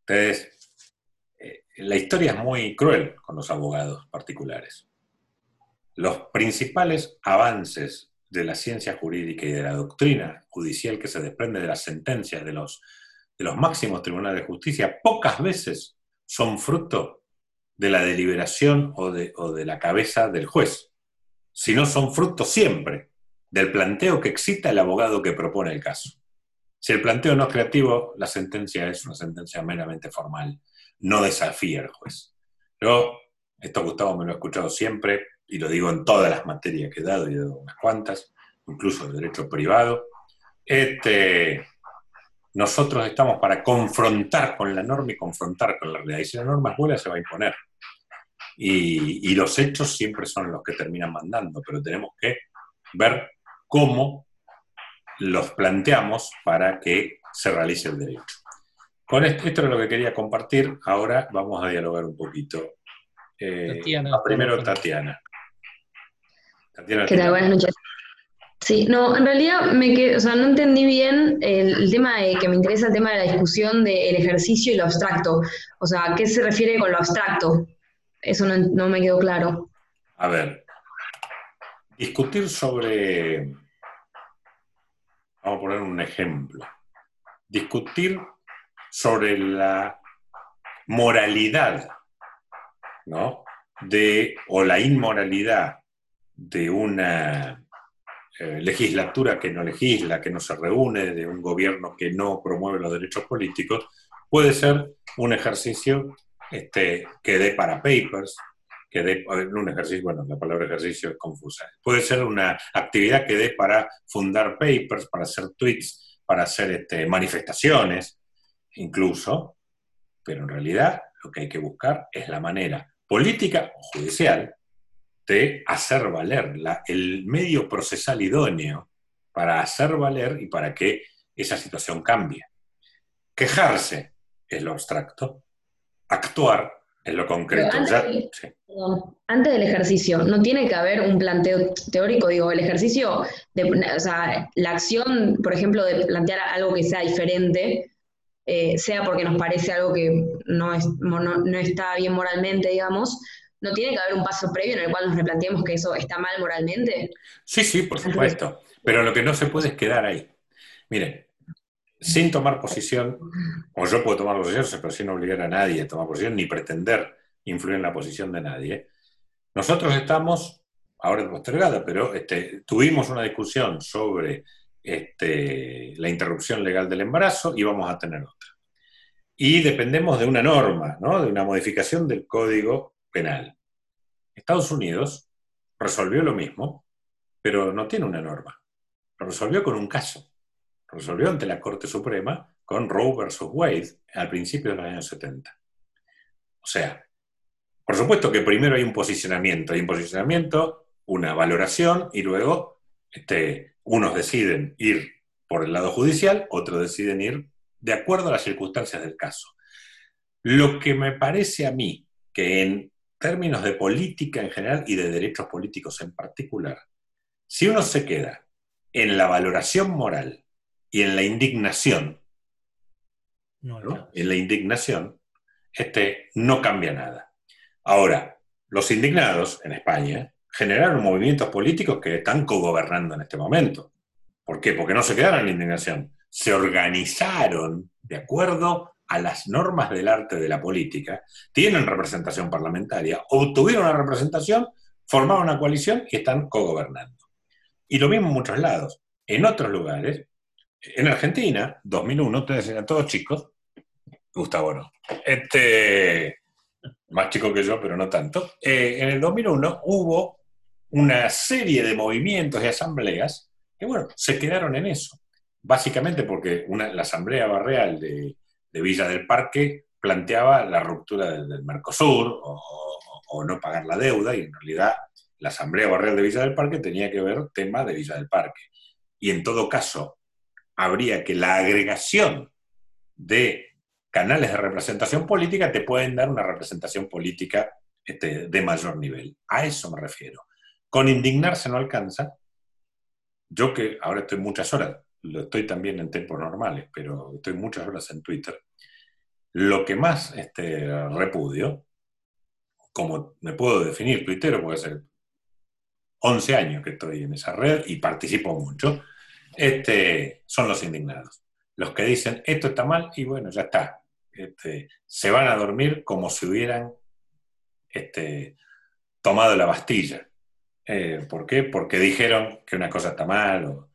Speaker 1: Entonces, eh, la historia es muy cruel con los abogados particulares. Los principales avances de la ciencia jurídica y de la doctrina judicial que se desprende de las sentencias de los, de los máximos tribunales de justicia pocas veces son fruto de la deliberación o de, o de la cabeza del juez, sino son fruto siempre del planteo que excita el abogado que propone el caso. Si el planteo no es creativo, la sentencia es una sentencia meramente formal, no desafía al juez. Yo, esto Gustavo me lo he escuchado siempre y lo digo en todas las materias que he dado, y he dado unas cuantas, incluso de derecho privado. Este, nosotros estamos para confrontar con la norma y confrontar con la realidad. Y si la norma es buena, se va a imponer. Y, y, los hechos siempre son los que terminan mandando, pero tenemos que ver cómo los planteamos para que se realice el derecho. Con esto, esto es lo que quería compartir. Ahora vamos a dialogar un poquito. Eh, Tatiana, primero Tatiana.
Speaker 4: ¿Qué tal? Buenas noches. Sí, no, en realidad me o sea, no entendí bien el, tema de, que me interesa el tema de la discusión del ejercicio y lo abstracto. O sea, ¿qué se refiere con lo abstracto? Eso no, no me quedó claro.
Speaker 1: A ver, discutir sobre, vamos a poner un ejemplo, discutir sobre la moralidad, ¿no? De, o la inmoralidad de una eh, legislatura que no legisla, que no se reúne, de un gobierno que no promueve los derechos políticos, puede ser un ejercicio este, que dé para papers, que dé un ejercicio, bueno, la palabra ejercicio es confusa. Puede ser una actividad que dé para fundar papers, para hacer tweets, para hacer este, manifestaciones, incluso, pero en realidad lo que hay que buscar es la manera política o judicial de hacer valer la, el medio procesal idóneo para hacer valer y para que esa situación cambie. Quejarse es lo abstracto, actuar es lo concreto.
Speaker 4: Antes, del ejercicio, ¿no tiene que haber un planteo teórico? Digo, el ejercicio, de, o sea, la acción, por ejemplo, de plantear algo que sea diferente, eh, sea porque nos parece algo que no, es, no, está bien moralmente, digamos, ¿no tiene que haber un paso previo en el cual nos replanteemos que eso está mal moralmente?
Speaker 1: Sí, sí, por supuesto. Pero lo que no se puede es quedar ahí. Miren, sin tomar posición, o yo puedo tomar posición, pero sin obligar a nadie a tomar posición, ni pretender influir en la posición de nadie, nosotros estamos, ahora es postergada, pero este, tuvimos una discusión sobre este, la interrupción legal del embarazo y vamos a tener otra. Y dependemos de una norma, ¿no? de una modificación del Código Penal. Estados Unidos resolvió lo mismo, pero no tiene una norma. Lo resolvió con un caso. Lo resolvió ante la Corte Suprema con Roe versus Wade al principio de los años 70. O sea, por supuesto que primero hay un posicionamiento, hay un posicionamiento, una valoración y luego este, unos deciden ir por el lado judicial, otros deciden ir de acuerdo a las circunstancias del caso. Lo que me parece a mí que en términos de política en general y de derechos políticos en particular, si uno se queda en la valoración moral y en la indignación, en la indignación, este, no cambia nada. Ahora, los indignados en España generaron movimientos políticos que están cogobernando en este momento. ¿Por qué? Porque no se quedaron en la indignación, se organizaron de acuerdo a las normas del arte de la política, tienen representación parlamentaria, obtuvieron una representación, formaron una coalición y están cogobernando. Y lo mismo en muchos lados. En otros lugares, en Argentina, 2001, ustedes eran todos chicos, Gustavo no, este, más chico que yo, pero no tanto, eh, en el 2001 hubo una serie de movimientos y asambleas que, bueno, se quedaron en eso. Básicamente porque una, la asamblea barrial de, Villa del Parque planteaba la ruptura del, Mercosur o, o no pagar la deuda, y en realidad la Asamblea Barrial de Villa del Parque tenía que ver tema de Villa del Parque. Y en todo caso, habría que la agregación de canales de representación política te pueden dar una representación política este, de mayor nivel. A eso me refiero. Con indignarse no alcanza. Yo que ahora estoy muchas horas, lo estoy también en tiempos normales, pero estoy muchas horas en Twitter. Lo que más este, repudio, como me puedo definir tuitero, puede ser 11 años que estoy en esa red y participo mucho, este, son los indignados. Los que dicen, esto está mal y bueno, ya está. Este, se van a dormir como si hubieran este, tomado la Bastilla. Eh, ¿Por qué? Porque dijeron que una cosa está mal.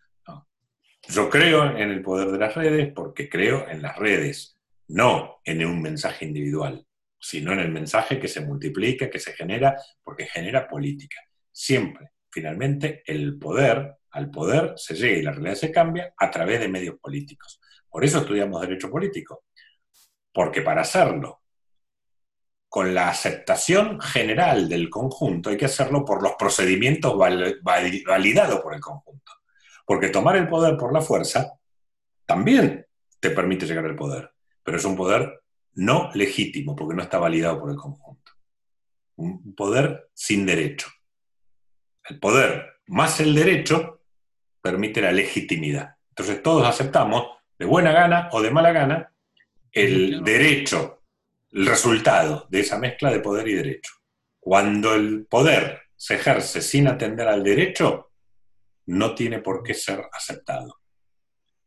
Speaker 1: Yo creo en el poder de las redes porque creo en las redes, no en un mensaje individual, sino en el mensaje que se multiplica, que se genera, porque genera política. Siempre, finalmente, el poder, al poder se llega y la realidad se cambia a través de medios políticos. Por eso estudiamos derecho político, porque para hacerlo con la aceptación general del conjunto, hay que hacerlo por los procedimientos validados por el conjunto. Porque tomar el poder por la fuerza también te permite llegar al poder, pero es un poder no legítimo, porque no está validado por el conjunto. Un poder sin derecho. El poder más el derecho permite la legitimidad. Entonces todos aceptamos, de buena gana o de mala gana, el derecho el resultado de esa mezcla de poder y derecho. Cuando el poder se ejerce sin atender al derecho, no tiene por qué ser aceptado.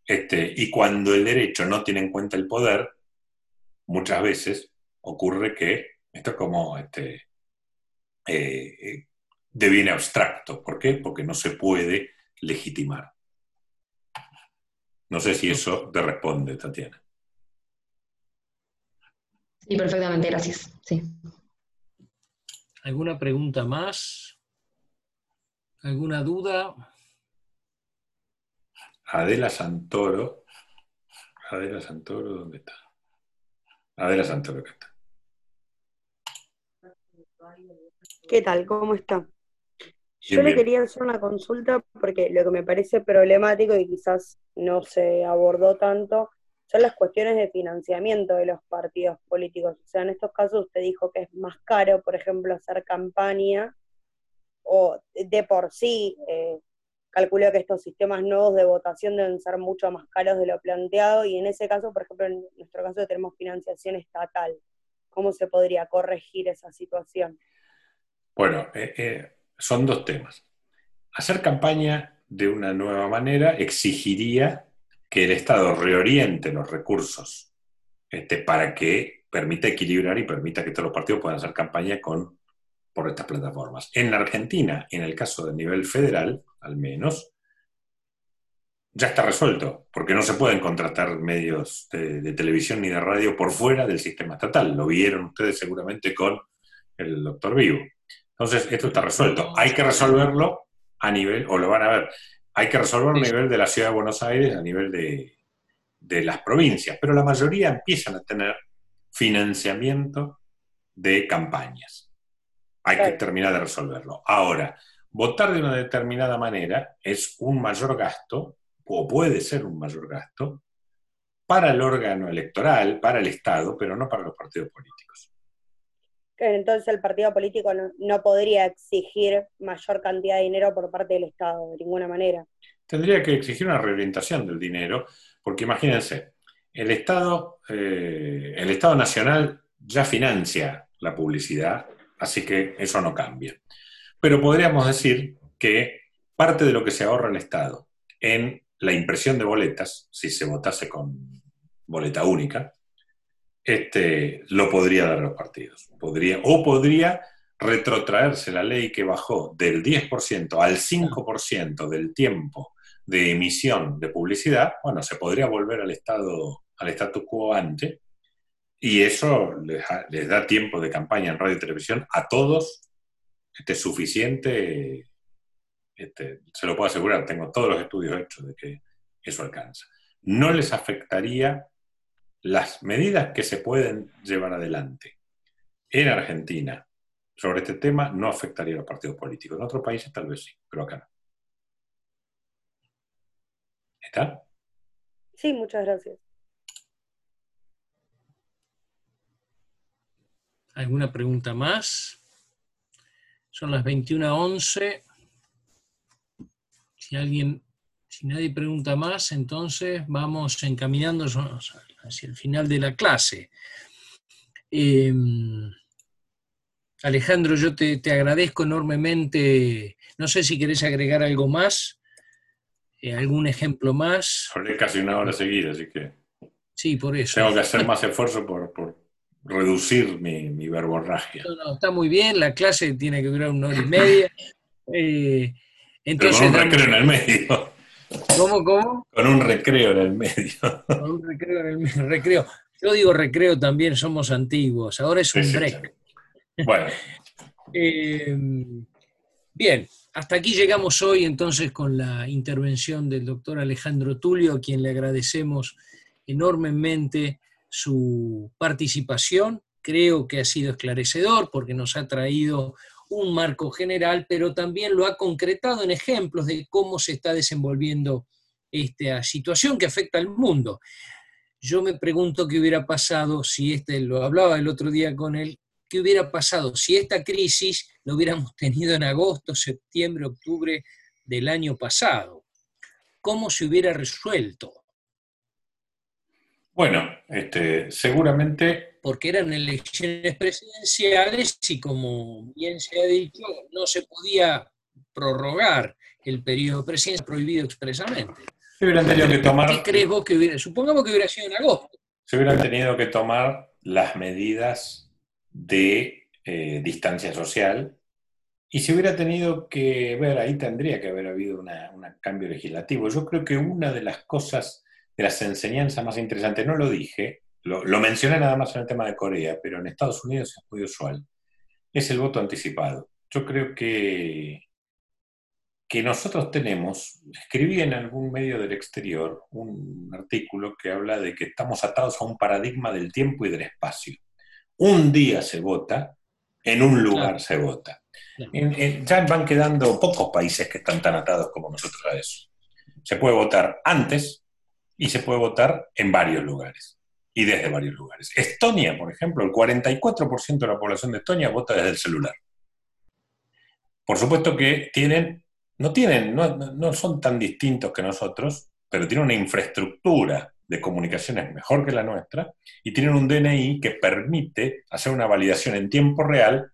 Speaker 1: Este, y cuando el derecho no tiene en cuenta el poder, muchas veces ocurre que esto es como este, eh, eh, deviene abstracto. ¿Por qué? Porque no se puede legitimar. No sé si eso te responde, Tatiana.
Speaker 4: Sí, perfectamente, gracias. Sí.
Speaker 2: ¿Alguna pregunta más? ¿Alguna duda?
Speaker 1: Adela Santoro. Adela Santoro, ¿dónde está? Adela Santoro, ¿qué está?
Speaker 5: ¿Qué tal? ¿Cómo está? Yo le quería hacer una consulta porque lo que me parece problemático y quizás no se abordó tanto son las cuestiones de financiamiento de los partidos políticos. O sea, en estos casos usted dijo que es más caro, por ejemplo, hacer campaña, o de por sí, eh, calculo que estos sistemas nuevos de votación deben ser mucho más caros de lo planteado, y en ese caso, por ejemplo, en nuestro caso tenemos financiación estatal. ¿Cómo se podría corregir esa situación?
Speaker 1: Bueno, eh, eh, son dos temas. Hacer campaña de una nueva manera exigiría que el Estado reoriente los recursos este, para que permita equilibrar y permita que todos los partidos puedan hacer campaña con, por estas plataformas. En la Argentina, en el caso del nivel federal, al menos, ya está resuelto, porque no se pueden contratar medios de, televisión ni de radio por fuera del sistema estatal. Lo vieron ustedes seguramente con el doctor Vivo. Entonces, esto está resuelto. Hay que resolverlo a nivel, o lo van a ver, hay que resolverlo a nivel de la ciudad de Buenos Aires, a nivel de, las provincias, pero la mayoría empiezan a tener financiamiento de campañas. Hay que terminar de resolverlo. Ahora, votar de una determinada manera es un mayor gasto, o puede ser un mayor gasto, para el órgano electoral, para el Estado, pero no para los partidos políticos
Speaker 5: entonces el partido político no, podría exigir mayor cantidad de dinero por parte del Estado, de ninguna manera.
Speaker 1: Tendría que exigir una reorientación del dinero, porque imagínense, el Estado, eh, el Estado Nacional ya financia la publicidad, así que eso no cambia. Pero podríamos decir que parte de lo que se ahorra el Estado en la impresión de boletas, si se votase con boleta única, este, lo podría dar los partidos. Podría, o podría retrotraerse la ley que bajó del 10% al 5% del tiempo de emisión de publicidad, bueno, se podría volver al estado, al status quo ante, y eso les, da tiempo de campaña en radio y televisión a todos este, suficiente, este, se lo puedo asegurar, tengo todos los estudios hechos de que eso alcanza. No les afectaría las medidas que se pueden llevar adelante en Argentina sobre este tema no afectaría a los partidos políticos. En otros países tal vez sí, pero acá no. ¿Está?
Speaker 5: Sí, muchas gracias.
Speaker 2: ¿Alguna pregunta más? Son las 21.11. Si alguien, si nadie pregunta más, entonces vamos encaminándonos hacia el final de la clase. Em, Alejandro, yo te, agradezco enormemente. No sé si querés agregar algo más, eh, algún ejemplo más.
Speaker 1: Hablé casi una hora seguida, así que.
Speaker 2: Sí, por eso.
Speaker 1: Tengo que hacer más esfuerzo por, reducir mi, mi verborragia.
Speaker 2: No, no, está muy bien, la clase tiene que durar una hora y media. Eh, entonces,
Speaker 1: con un recreo en el medio.
Speaker 2: ¿Cómo, cómo?
Speaker 1: Con un recreo en el medio.
Speaker 2: Con un recreo en el medio. Recreo. Yo digo recreo también, somos antiguos. Ahora es un break.
Speaker 1: Bueno.
Speaker 2: Eh, bien, hasta aquí llegamos hoy entonces con la intervención del doctor Alejandro Tulio, a quien le agradecemos enormemente su participación. Creo que ha sido esclarecedor porque nos ha traído un marco general, pero también lo ha concretado en ejemplos de cómo se está desenvolviendo esta situación que afecta al mundo. Yo me pregunto qué hubiera pasado si este, lo hablaba el otro día con él, qué hubiera pasado si esta crisis lo hubiéramos tenido en agosto, septiembre, octubre del año pasado. ¿Cómo se hubiera resuelto?
Speaker 1: Bueno, este, seguramente...
Speaker 2: Porque eran elecciones presidenciales y como bien se ha dicho, no se podía prorrogar el periodo presidencial prohibido expresamente.
Speaker 1: Se hubieran tenido que tomar...
Speaker 2: ¿Qué crees vos que hubiera? Supongamos que hubiera sido en agosto.
Speaker 1: Se hubieran tenido que tomar las medidas de eh, distancia social y se hubiera tenido que ver, ahí tendría que haber habido un cambio legislativo. Yo creo que una de las cosas de las enseñanzas más interesantes, no lo dije, lo, mencioné nada más en el tema de Corea, pero en Estados Unidos es muy usual, es el voto anticipado. Yo creo que, que nosotros tenemos, escribí en algún medio del exterior un artículo que habla de que estamos atados a un paradigma del tiempo y del espacio. Un día se vota, en un lugar se vota. ya van quedando pocos países que están tan atados como nosotros a eso. Se puede votar antes, y se puede votar en varios lugares y desde varios lugares. Estonia, por ejemplo, el 44% de la población de Estonia vota desde el celular. Por supuesto que tienen, no tienen, no, son tan distintos que nosotros, pero tienen una infraestructura de comunicaciones mejor que la nuestra y tienen un DNI que permite hacer una validación en tiempo real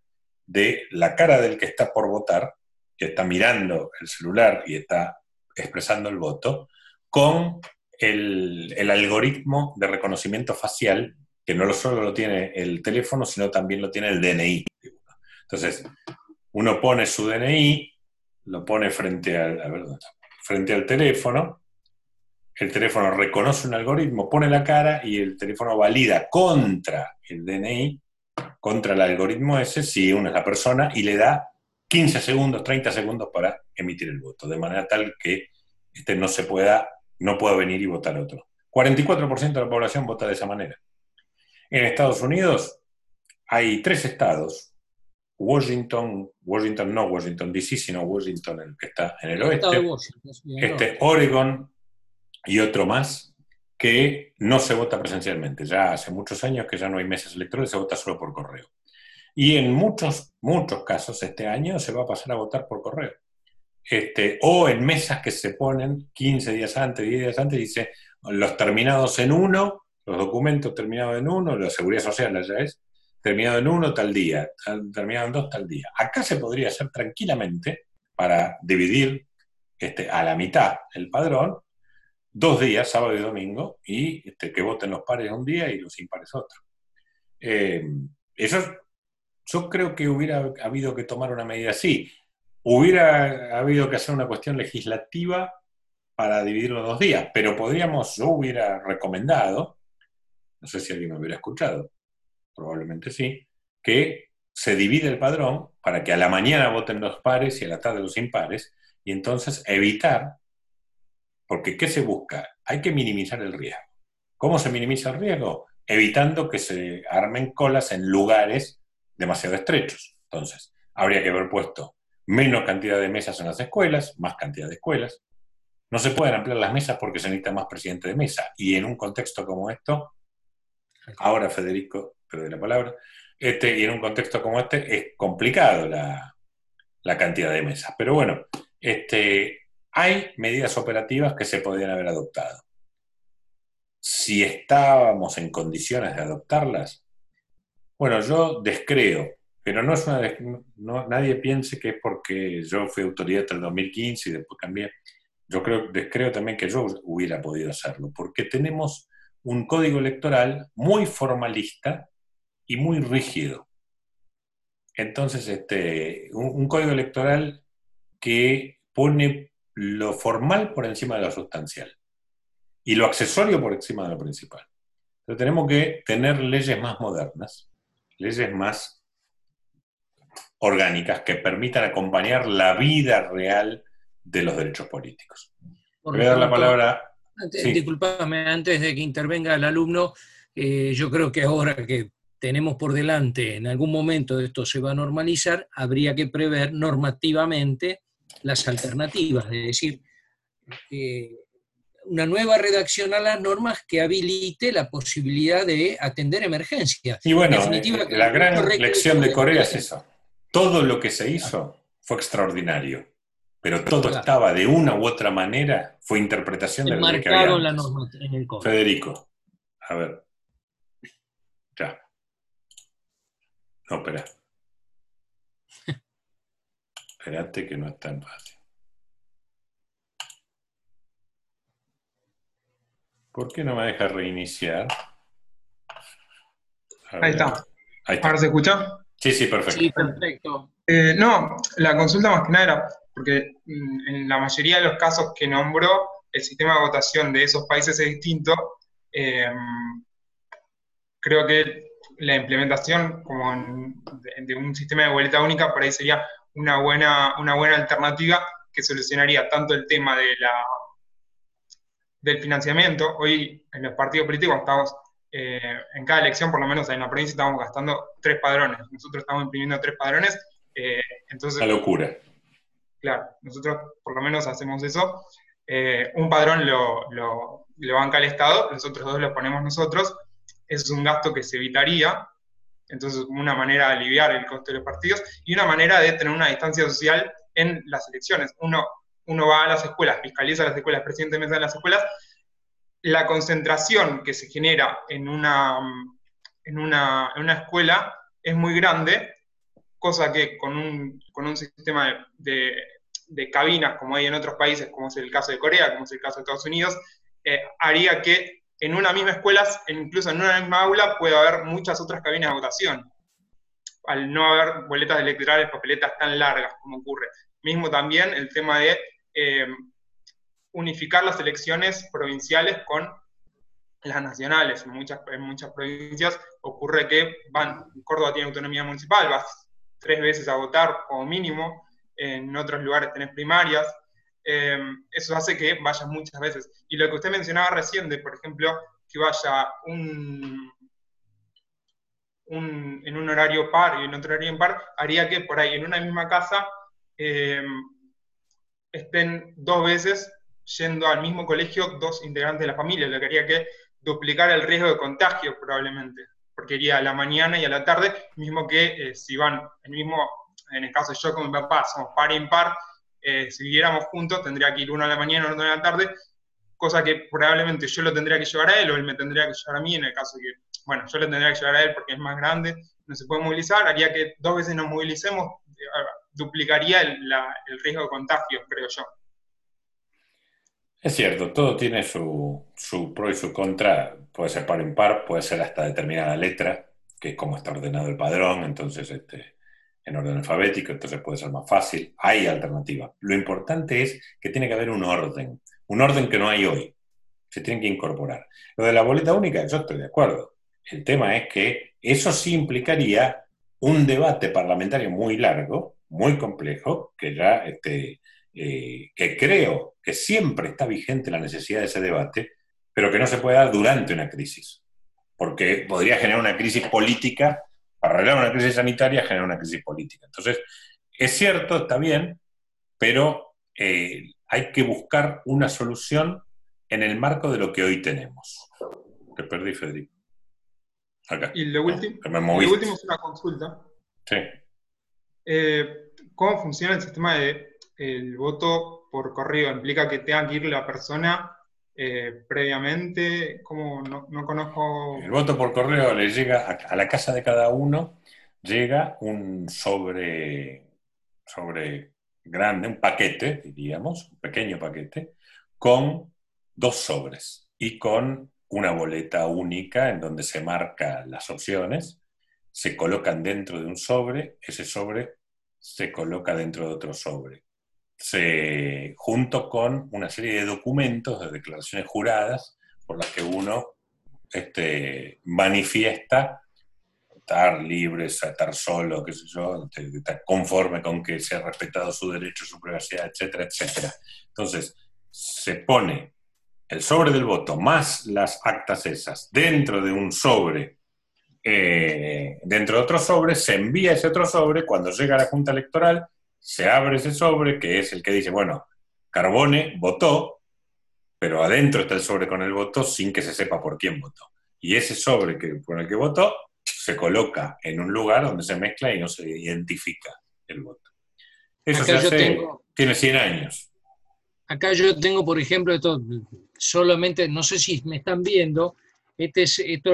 Speaker 1: de la cara del que está por votar, que está mirando el celular y está expresando el voto, con el, algoritmo de reconocimiento facial, que no solo lo tiene el teléfono, sino también lo tiene el DNI. Entonces, uno pone su DNI, lo pone frente al, frente al teléfono, el teléfono reconoce un algoritmo, pone la cara y el teléfono valida contra el DNI, contra el algoritmo ese, si uno es la persona, y le da 15 segundos, 30 segundos para emitir el voto, de manera tal que este no se pueda no puedo venir y votar otro. 44% de la población vota de esa manera. En Estados Unidos hay tres estados, Washington, Washington no Washington DC, sino Washington el que está en el oeste, este, Oregon y otro más, que no se vota presencialmente. Ya hace muchos años que ya no hay mesas electorales, se vota solo por correo. Y en muchos, muchos casos este año se va a pasar a votar por correo. Este, o en mesas que se ponen 15 días antes, 10 días antes, dice los terminados en uno, los documentos terminados en uno, la seguridad social ya es, terminado en uno tal día, terminado en dos tal día. Acá se podría hacer tranquilamente para dividir este, a la mitad el padrón, dos días, sábado y domingo, y este, que voten los pares un día y los impares otro. Eh, eso, yo creo que hubiera habido que tomar una medida así. Hubiera habido que hacer una cuestión legislativa para dividirlo en dos días, pero podríamos, yo hubiera recomendado, no sé si alguien me hubiera escuchado, probablemente sí, que se divide el padrón para que a la mañana voten los pares y a la tarde los impares, y entonces evitar, porque ¿qué se busca? Hay que minimizar el riesgo. ¿Cómo se minimiza el riesgo? Evitando que se armen colas en lugares demasiado estrechos. Entonces, habría que haber puesto menos cantidad de mesas en las escuelas, más cantidad de escuelas. No se pueden ampliar las mesas porque se necesita más presidente de mesa. Y en un contexto como esto, ahora Federico, pero la palabra, este, y en un contexto como este es complicado la, la cantidad de mesas. Pero bueno, este, hay medidas operativas que se podrían haber adoptado. Si estábamos en condiciones de adoptarlas, bueno, yo descreo, pero no es una. No, nadie piense que es porque yo fui autoridad hasta el 2015 y después cambié. Yo creo, también que yo hubiera podido hacerlo, porque tenemos un código electoral muy formalista y muy rígido. Entonces, este, un, código electoral que pone lo formal por encima de lo sustancial y lo accesorio por encima de lo principal. Tenemos que tener leyes más modernas, leyes más orgánicas que permitan acompañar la vida real de los derechos políticos.
Speaker 2: Voy a dar la palabra. Antes, Disculpame, antes de que intervenga el alumno, eh, yo creo que ahora que tenemos por delante, en algún momento esto se va a normalizar, habría que prever normativamente las alternativas, es decir, eh, una nueva redacción a las normas que habilite la posibilidad de atender emergencias.
Speaker 1: Y bueno, eh, la gran lección de Corea es eso. Todo lo que se hizo fue extraordinario, pero todo estaba de una u otra manera, fue interpretación de lo que había la norma en el Federico, a ver. Ya. No, espera. Espérate que no está en fácil. ¿Por qué no me deja reiniciar?
Speaker 6: Ahí está. ¿Ahora se escucha?
Speaker 1: Sí, sí, perfecto.
Speaker 2: Sí, perfecto.
Speaker 6: Eh, no, la consulta más que nada era porque mm, en la mayoría de los casos que nombró, el sistema de votación de esos países es distinto. Eh, creo que la implementación como de, un sistema de boleta única por ahí sería una buena, una buena alternativa que solucionaría tanto el tema de la, del financiamiento. Hoy en los partidos políticos estamos, eh, en cada elección, por lo menos en la provincia, estamos gastando tres padrones. Nosotros estamos imprimiendo tres padrones. Eh, entonces,
Speaker 1: la locura.
Speaker 6: Claro, nosotros por lo menos hacemos eso. Eh, un padrón lo, lo, lo banca el Estado, los otros dos los ponemos nosotros eso es un gasto que se evitaría, entonces una manera de aliviar el costo de los partidos y una manera de tener una distancia social en las elecciones. Uno, uno va a las escuelas, fiscaliza las escuelas, presidente de mesa de las escuelas, la concentración que se genera en una, en una, en una escuela es muy grande, cosa que con un, con un sistema de, de, cabinas como hay en otros países, como es el caso de Corea, como es el caso de Estados Unidos, eh, haría que en una misma escuela, incluso en una misma aula, puede haber muchas otras cabinas de votación, al no haber boletas electorales, papeletas tan largas como ocurre. Mismo también el tema de eh, unificar las elecciones provinciales con las nacionales. En muchas, muchas provincias ocurre que van, Córdoba tiene autonomía municipal, vas tres veces a votar como mínimo, en otros lugares tenés primarias, Em, eso hace que vayas muchas veces. Y lo que usted mencionaba recién, de por ejemplo, que vaya un, en un horario par y en otro horario impar, haría que por ahí en una misma casa em, estén dos veces yendo al mismo colegio dos integrantes de la familia, lo que haría que duplicar el riesgo de contagio probablemente, porque iría a la mañana y a la tarde, mismo que eh, si van, el mismo, en el caso de yo con mi papá, somos par e impar, eh, si viviéramos juntos, tendría que ir uno a la mañana y uno a la tarde, cosa que probablemente yo lo tendría que llevar a él o él me tendría que llevar a mí en el caso que, bueno, yo lo tendría que llevar a él porque es más grande, no se puede movilizar, haría que dos veces nos movilicemos, eh, duplicaría el, riesgo de contagio, creo yo.
Speaker 1: Es cierto, todo tiene su, su pro y su contra, puede ser par en par, puede ser hasta determinada letra, que es como está ordenado el padrón, entonces este, en orden alfabético, entonces puede ser más fácil. Hay alternativa. Lo importante es que tiene que haber un orden, un orden que no hay hoy. Se tiene que incorporar. Lo de la boleta única, yo estoy de acuerdo. El tema es que eso sí implicaría un debate parlamentario muy largo, muy complejo, que ya este, eh, que creo que siempre está vigente la necesidad de ese debate, pero que no se puede dar durante una crisis, porque podría generar una crisis política para arreglar una crisis sanitaria genera una crisis política. Entonces, es cierto, está bien, pero eh, hay que buscar una solución en el marco de lo que hoy tenemos. Te perdí, Federico.
Speaker 6: Y lo, último, lo último es una consulta.
Speaker 1: Sí.
Speaker 6: Eh, ¿Cómo funciona el sistema de el voto por correo? ¿Implica que tenga que ir la persona eh, previamente? ¿Cómo no, conozco?
Speaker 1: El voto por correo le llega a, la casa de cada uno, llega un sobre, sobre grande, un paquete, diríamos, un pequeño paquete, con dos sobres y con una boleta única en donde se marcan las opciones, se colocan dentro de un sobre, ese sobre se coloca dentro de otro sobre. Se, junto con una serie de documentos, de declaraciones juradas, por las que uno este, manifiesta estar libre, estar solo, qué sé yo, estar conforme con que se ha respetado su derecho, su privacidad, etcétera, etcétera. Entonces, se pone el sobre del voto más las actas esas dentro de un sobre, eh, dentro de otro sobre, se envía ese otro sobre, cuando llega a la Junta Electoral, se abre ese sobre, que es el que dice, bueno, Carbone votó, pero adentro está el sobre con el voto sin que se sepa por quién votó. Y ese sobre que, con el que votó se coloca en un lugar donde se mezcla y no se identifica el voto. Eso se hace, tiene 100 años.
Speaker 2: Acá yo tengo, por ejemplo, esto solamente, no sé si me están viendo, este esto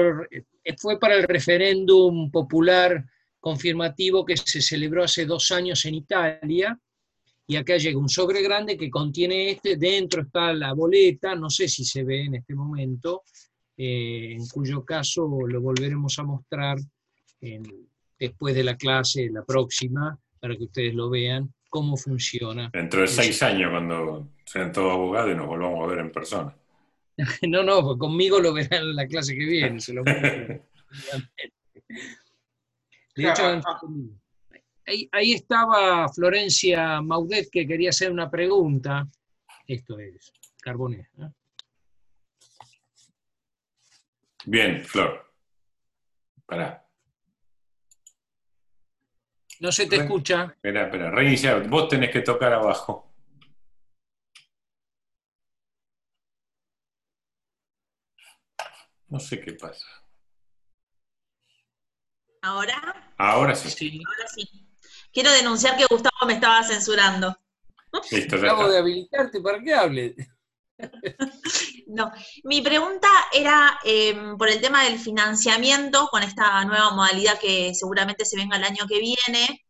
Speaker 2: fue para el referéndum popular confirmativo que se celebró hace dos años en Italia, y acá llega un sobre grande que contiene este, dentro está la boleta, no sé si se ve en este momento, eh, en cuyo caso lo volveremos a mostrar después de la clase, la próxima, para que ustedes lo vean, cómo funciona.
Speaker 1: Dentro de seis años, cuando sean todos abogados y nos volvamos a ver en persona.
Speaker 2: no, no, conmigo lo verán en la clase que viene, se lo De hecho, ah, ah. ahí, estaba Florencia Maudet que quería hacer una pregunta. Esto es Carbonés.
Speaker 1: Bien, Flor. Pará.
Speaker 2: No se te escucha.
Speaker 1: Espera, espera, reiniciar. Vos tenés que tocar abajo. No sé qué pasa.
Speaker 7: ¿Ahora?
Speaker 1: Ahora sí.
Speaker 7: Ahora sí. Quiero denunciar que Gustavo me estaba censurando.
Speaker 2: Listo, Acabo de habilitarte para que hable.
Speaker 7: No, mi pregunta era em, por el tema del financiamiento con esta nueva modalidad que seguramente se venga el año que viene.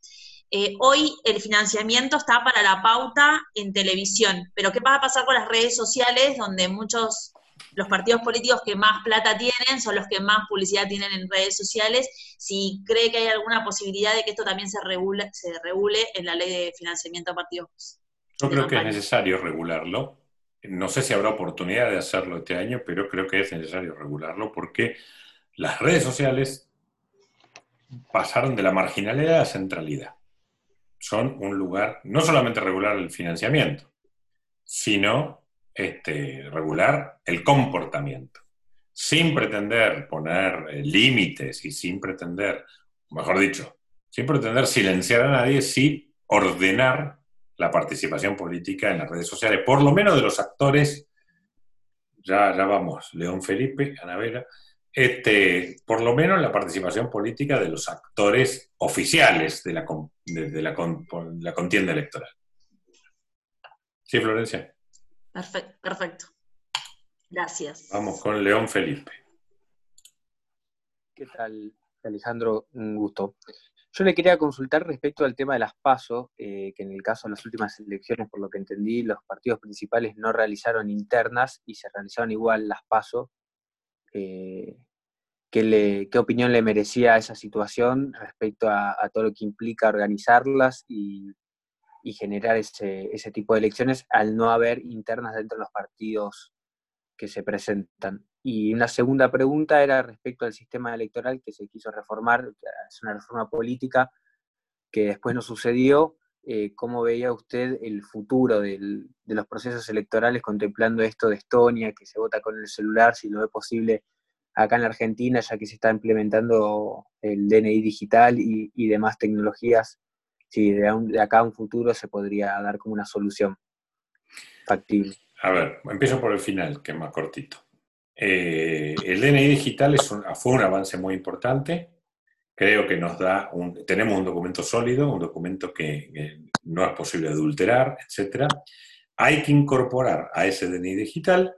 Speaker 7: Eh, hoy el financiamiento está para la pauta en televisión, pero ¿qué va a pasar con las redes sociales donde muchos los partidos políticos que más plata tienen son los que más publicidad tienen en redes sociales. Si cree que hay alguna posibilidad de que esto también se regule, se regule en la ley de financiamiento a partidos.
Speaker 1: Yo creo que es necesario regularlo. No sé si habrá oportunidad de hacerlo este año, pero creo que es necesario regularlo porque las redes sociales pasaron de la marginalidad a la centralidad. Son un lugar, no solamente regular el financiamiento, sino este, regular el comportamiento, sin pretender poner eh, límites y sin pretender, mejor dicho, sin pretender silenciar a nadie, sí ordenar la participación política en las redes sociales, por lo menos de los actores, ya, ya vamos, León Felipe, Anabela, este, por lo menos la participación política de los actores oficiales de la, de la contienda electoral. Sí, Florencia.
Speaker 7: Perfecto, perfecto. Gracias.
Speaker 1: Vamos con León Felipe.
Speaker 8: ¿Qué tal, Alejandro? Un gusto. Yo le quería consultar respecto al tema de las PASO, eh, que en el caso de las últimas elecciones, por lo que entendí, los partidos principales no realizaron internas y se realizaron igual las PASO. Eh, ¿qué, opinión le merecía esa situación respecto a, todo lo que implica organizarlas y y generar ese, ese tipo de elecciones al no haber internas dentro de los partidos que se presentan. Y una segunda pregunta era respecto al sistema electoral que se quiso reformar, es una reforma política que después no sucedió. Eh, ¿Cómo veía usted el futuro de los procesos electorales contemplando esto de Estonia, que se vota con el celular, si lo ve posible acá en la Argentina, ya que se está implementando el DNI digital y, demás tecnologías, si de, acá a un futuro se podría dar como una solución factible.
Speaker 1: A ver, empiezo por el final, que es más cortito. Eh, el DNI digital es fue un avance muy importante. Creo que nos da un, tenemos un documento sólido, un documento que, no es posible adulterar, etc. Hay que incorporar a ese DNI digital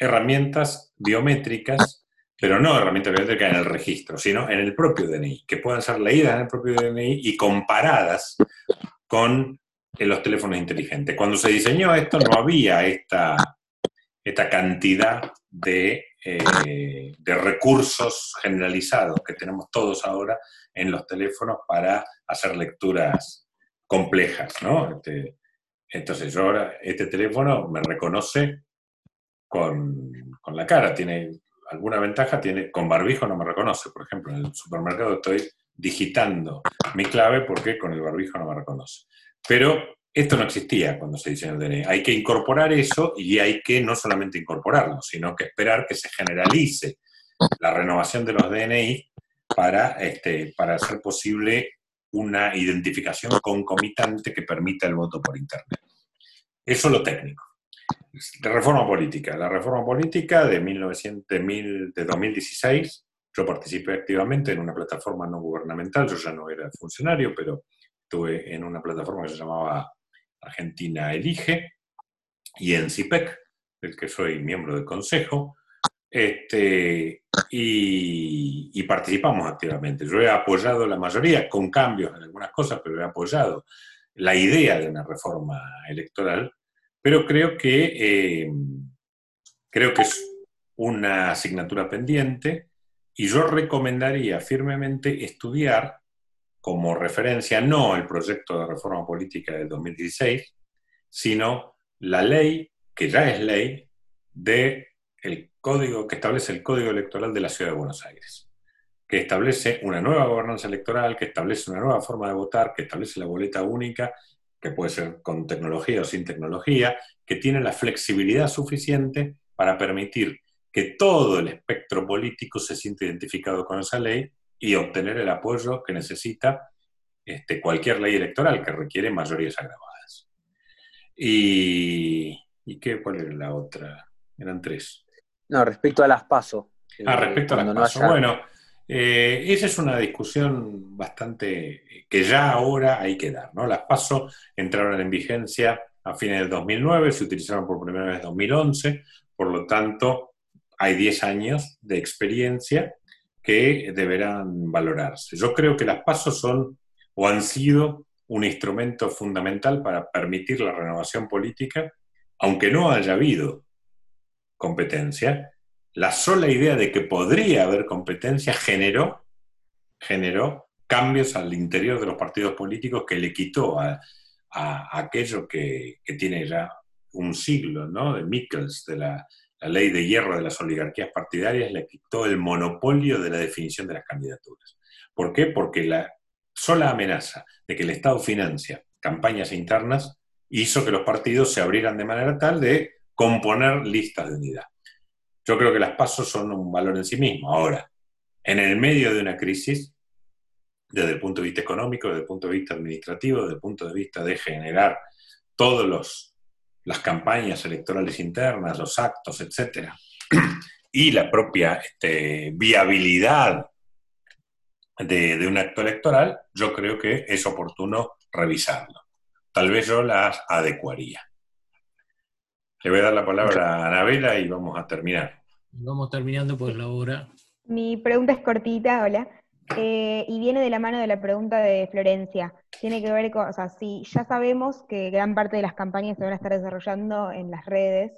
Speaker 1: herramientas biométricas, pero no herramientas biométricas en el registro, sino en el propio DNI, que puedan ser leídas en el propio DNI y comparadas con los teléfonos inteligentes. Cuando se diseñó esto no había esta, esta cantidad de, eh, de, recursos generalizados que tenemos todos ahora en los teléfonos para hacer lecturas complejas, ¿no? Este, entonces yo ahora, este teléfono me reconoce con, con, la cara, tiene alguna ventaja, tiene, con barbijo no me reconoce, por ejemplo, en el supermercado estoy digitando mi clave porque con el barbijo no me reconoce. Pero esto no existía cuando se diseñó el DNI. Hay que incorporar eso y hay que no solamente incorporarlo, sino que esperar que se generalice la renovación de los DNI para, este, para hacer posible una identificación concomitante que permita el voto por Internet. Eso es lo técnico. De reforma política. La reforma política de, 1900, de 2016, yo participé activamente en una plataforma no gubernamental, yo ya no era funcionario, pero estuve en una plataforma que se llamaba Argentina Elige, y en CIPEC, del que soy miembro del consejo, este, y, participamos activamente. Yo he apoyado la mayoría, con cambios en algunas cosas, pero he apoyado la idea de una reforma electoral, pero creo que, eh, creo que es una asignatura pendiente y yo recomendaría firmemente estudiar como referencia no el proyecto de reforma política del 2016, sino la ley, que ya es ley, de el código que establece el Código Electoral de la Ciudad de Buenos Aires, que establece una nueva gobernanza electoral, que establece una nueva forma de votar, que establece la boleta única, que puede ser con tecnología o sin tecnología, que tiene la flexibilidad suficiente para permitir que todo el espectro político se siente identificado con esa ley y obtener el apoyo que necesita este, cualquier ley electoral que requiere mayorías agravadas. ¿Y, ¿y qué, cuál era la otra? Eran tres.
Speaker 8: No, respecto a las pasos.
Speaker 1: Ah, respecto a las pasos. Bueno, eh, esa es una discusión bastante que ya ahora hay que dar. ¿no? Las pasos entraron en vigencia a fines del 2009, se utilizaron por primera vez en 2011, por lo tanto hay 10 años de experiencia que deberán valorarse. Yo creo que las pasos son o han sido un instrumento fundamental para permitir la renovación política, aunque no haya habido competencia, la sola idea de que podría haber competencia generó, generó cambios al interior de los partidos políticos que le quitó a, aquello que, tiene ya un siglo, ¿no? De Mikkels, de la la ley de hierro de las oligarquías partidarias le quitó el monopolio de la definición de las candidaturas. ¿Por qué? Porque la sola amenaza de que el Estado financia campañas internas hizo que los partidos se abrieran de manera tal de componer listas de unidad. Yo creo que las pasos son un valor en sí mismo. Ahora, en el medio de una crisis, desde el punto de vista económico, desde el punto de vista administrativo, desde el punto de vista de generar todos los las campañas electorales internas, los actos, etcétera, y la propia este, viabilidad de, un acto electoral, yo creo que es oportuno revisarlo. Tal vez yo las adecuaría. Le voy a dar la palabra a Anabela y vamos a terminar.
Speaker 2: Vamos terminando por la hora.
Speaker 3: Mi pregunta es cortita, hola. Eh, y viene de la mano de la pregunta de Florencia. Tiene que ver con, o sea, si ya sabemos que gran parte de las campañas se van a estar desarrollando en las redes,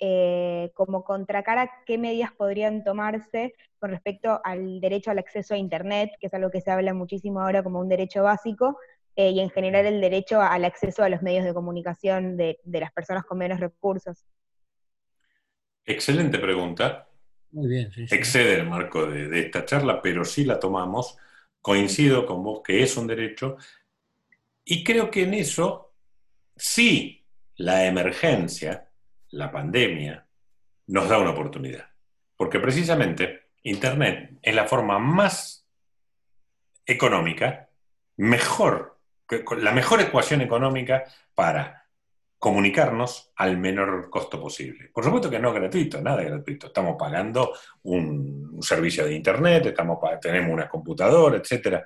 Speaker 3: eh, como contracara, ¿qué medidas podrían tomarse con respecto al derecho al acceso a Internet, que es algo que se habla muchísimo ahora como un derecho básico, eh, y en general el derecho al acceso a los medios de comunicación de, de las personas con menos recursos?
Speaker 1: Excelente pregunta. Muy bien, Excede el marco de, esta charla, pero sí la tomamos. Coincido con vos que es un derecho. Y creo que en eso, sí, la emergencia, la pandemia, nos da una oportunidad. porque precisamente Internet es la forma más económica, mejor, la mejor ecuación económica para comunicarnos al menor costo posible. Por supuesto que no es gratuito, nada es gratuito. Estamos pagando un, servicio de Internet, estamos, tenemos una computadora, etc.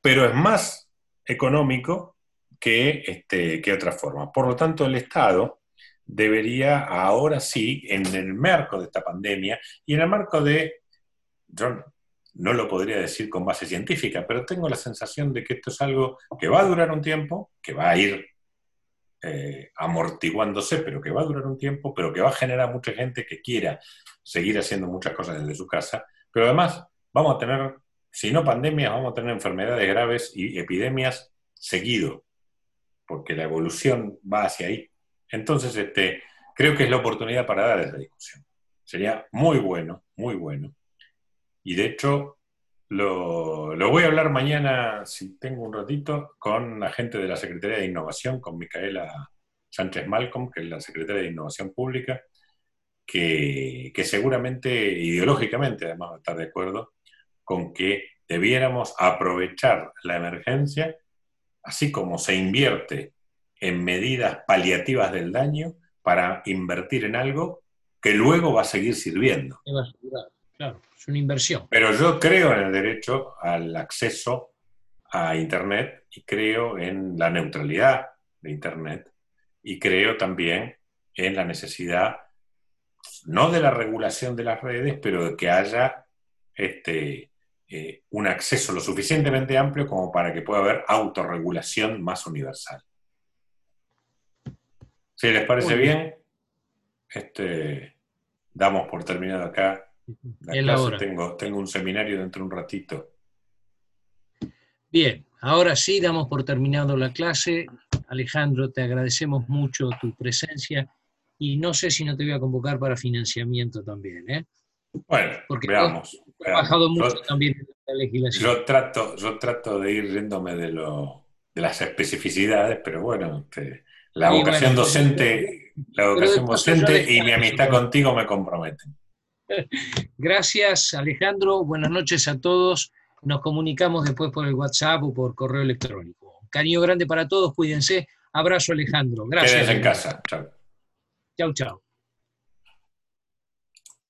Speaker 1: Pero es más económico que, este, que otra forma. Por lo tanto, el Estado debería ahora sí, en el marco de esta pandemia y en el marco de, no lo podría decir con base científica, pero tengo la sensación de que esto es algo que va a durar un tiempo, que va a ir eh, amortiguándose, pero que va a durar un tiempo, pero que va a generar mucha gente que quiera seguir haciendo muchas cosas desde su casa, pero además vamos a tener, si no pandemias, vamos a tener enfermedades graves y epidemias seguido, porque la evolución va hacia ahí. Entonces, este, creo que es la oportunidad para dar esa discusión. Sería muy bueno, muy bueno. Y de hecho, lo, voy a hablar mañana, si tengo un ratito, con la gente de la Secretaría de Innovación, con Micaela Sánchez Malcolm, que es la Secretaria de Innovación Pública, que, que seguramente, ideológicamente, además, va a estar de acuerdo con que debiéramos aprovechar la emergencia, así como se invierte en medidas paliativas del daño, para invertir en algo que luego va a seguir sirviendo.
Speaker 2: Claro, es una inversión.
Speaker 1: Pero yo creo en el derecho al acceso a Internet y creo en la neutralidad de Internet y creo también en la necesidad, no de la regulación de las redes, pero de que haya este, eh, un acceso lo suficientemente amplio como para que pueda haber autorregulación más universal. Si les parece bien, este, damos por terminado acá tengo, tengo un seminario dentro de un ratito.
Speaker 2: Bien, ahora sí damos por terminado la clase. Alejandro, te agradecemos mucho tu presencia y no sé si no te voy a convocar para financiamiento también. ¿eh?
Speaker 1: Bueno, Porque veamos.
Speaker 2: He trabajado mucho también en la legislación.
Speaker 1: Yo trato, yo trato de ir riéndome de, lo, de las especificidades, pero bueno, este, la vocación docente, la vocación docente y mi amistad contigo me comprometen.
Speaker 2: Gracias, Alejandro. Buenas noches a todos. Nos comunicamos después por el WhatsApp o por correo electrónico. Cariño grande para todos, cuídense. Abrazo, Alejandro. Gracias.
Speaker 1: Quédense en casa. Chao.
Speaker 2: Chao, chao.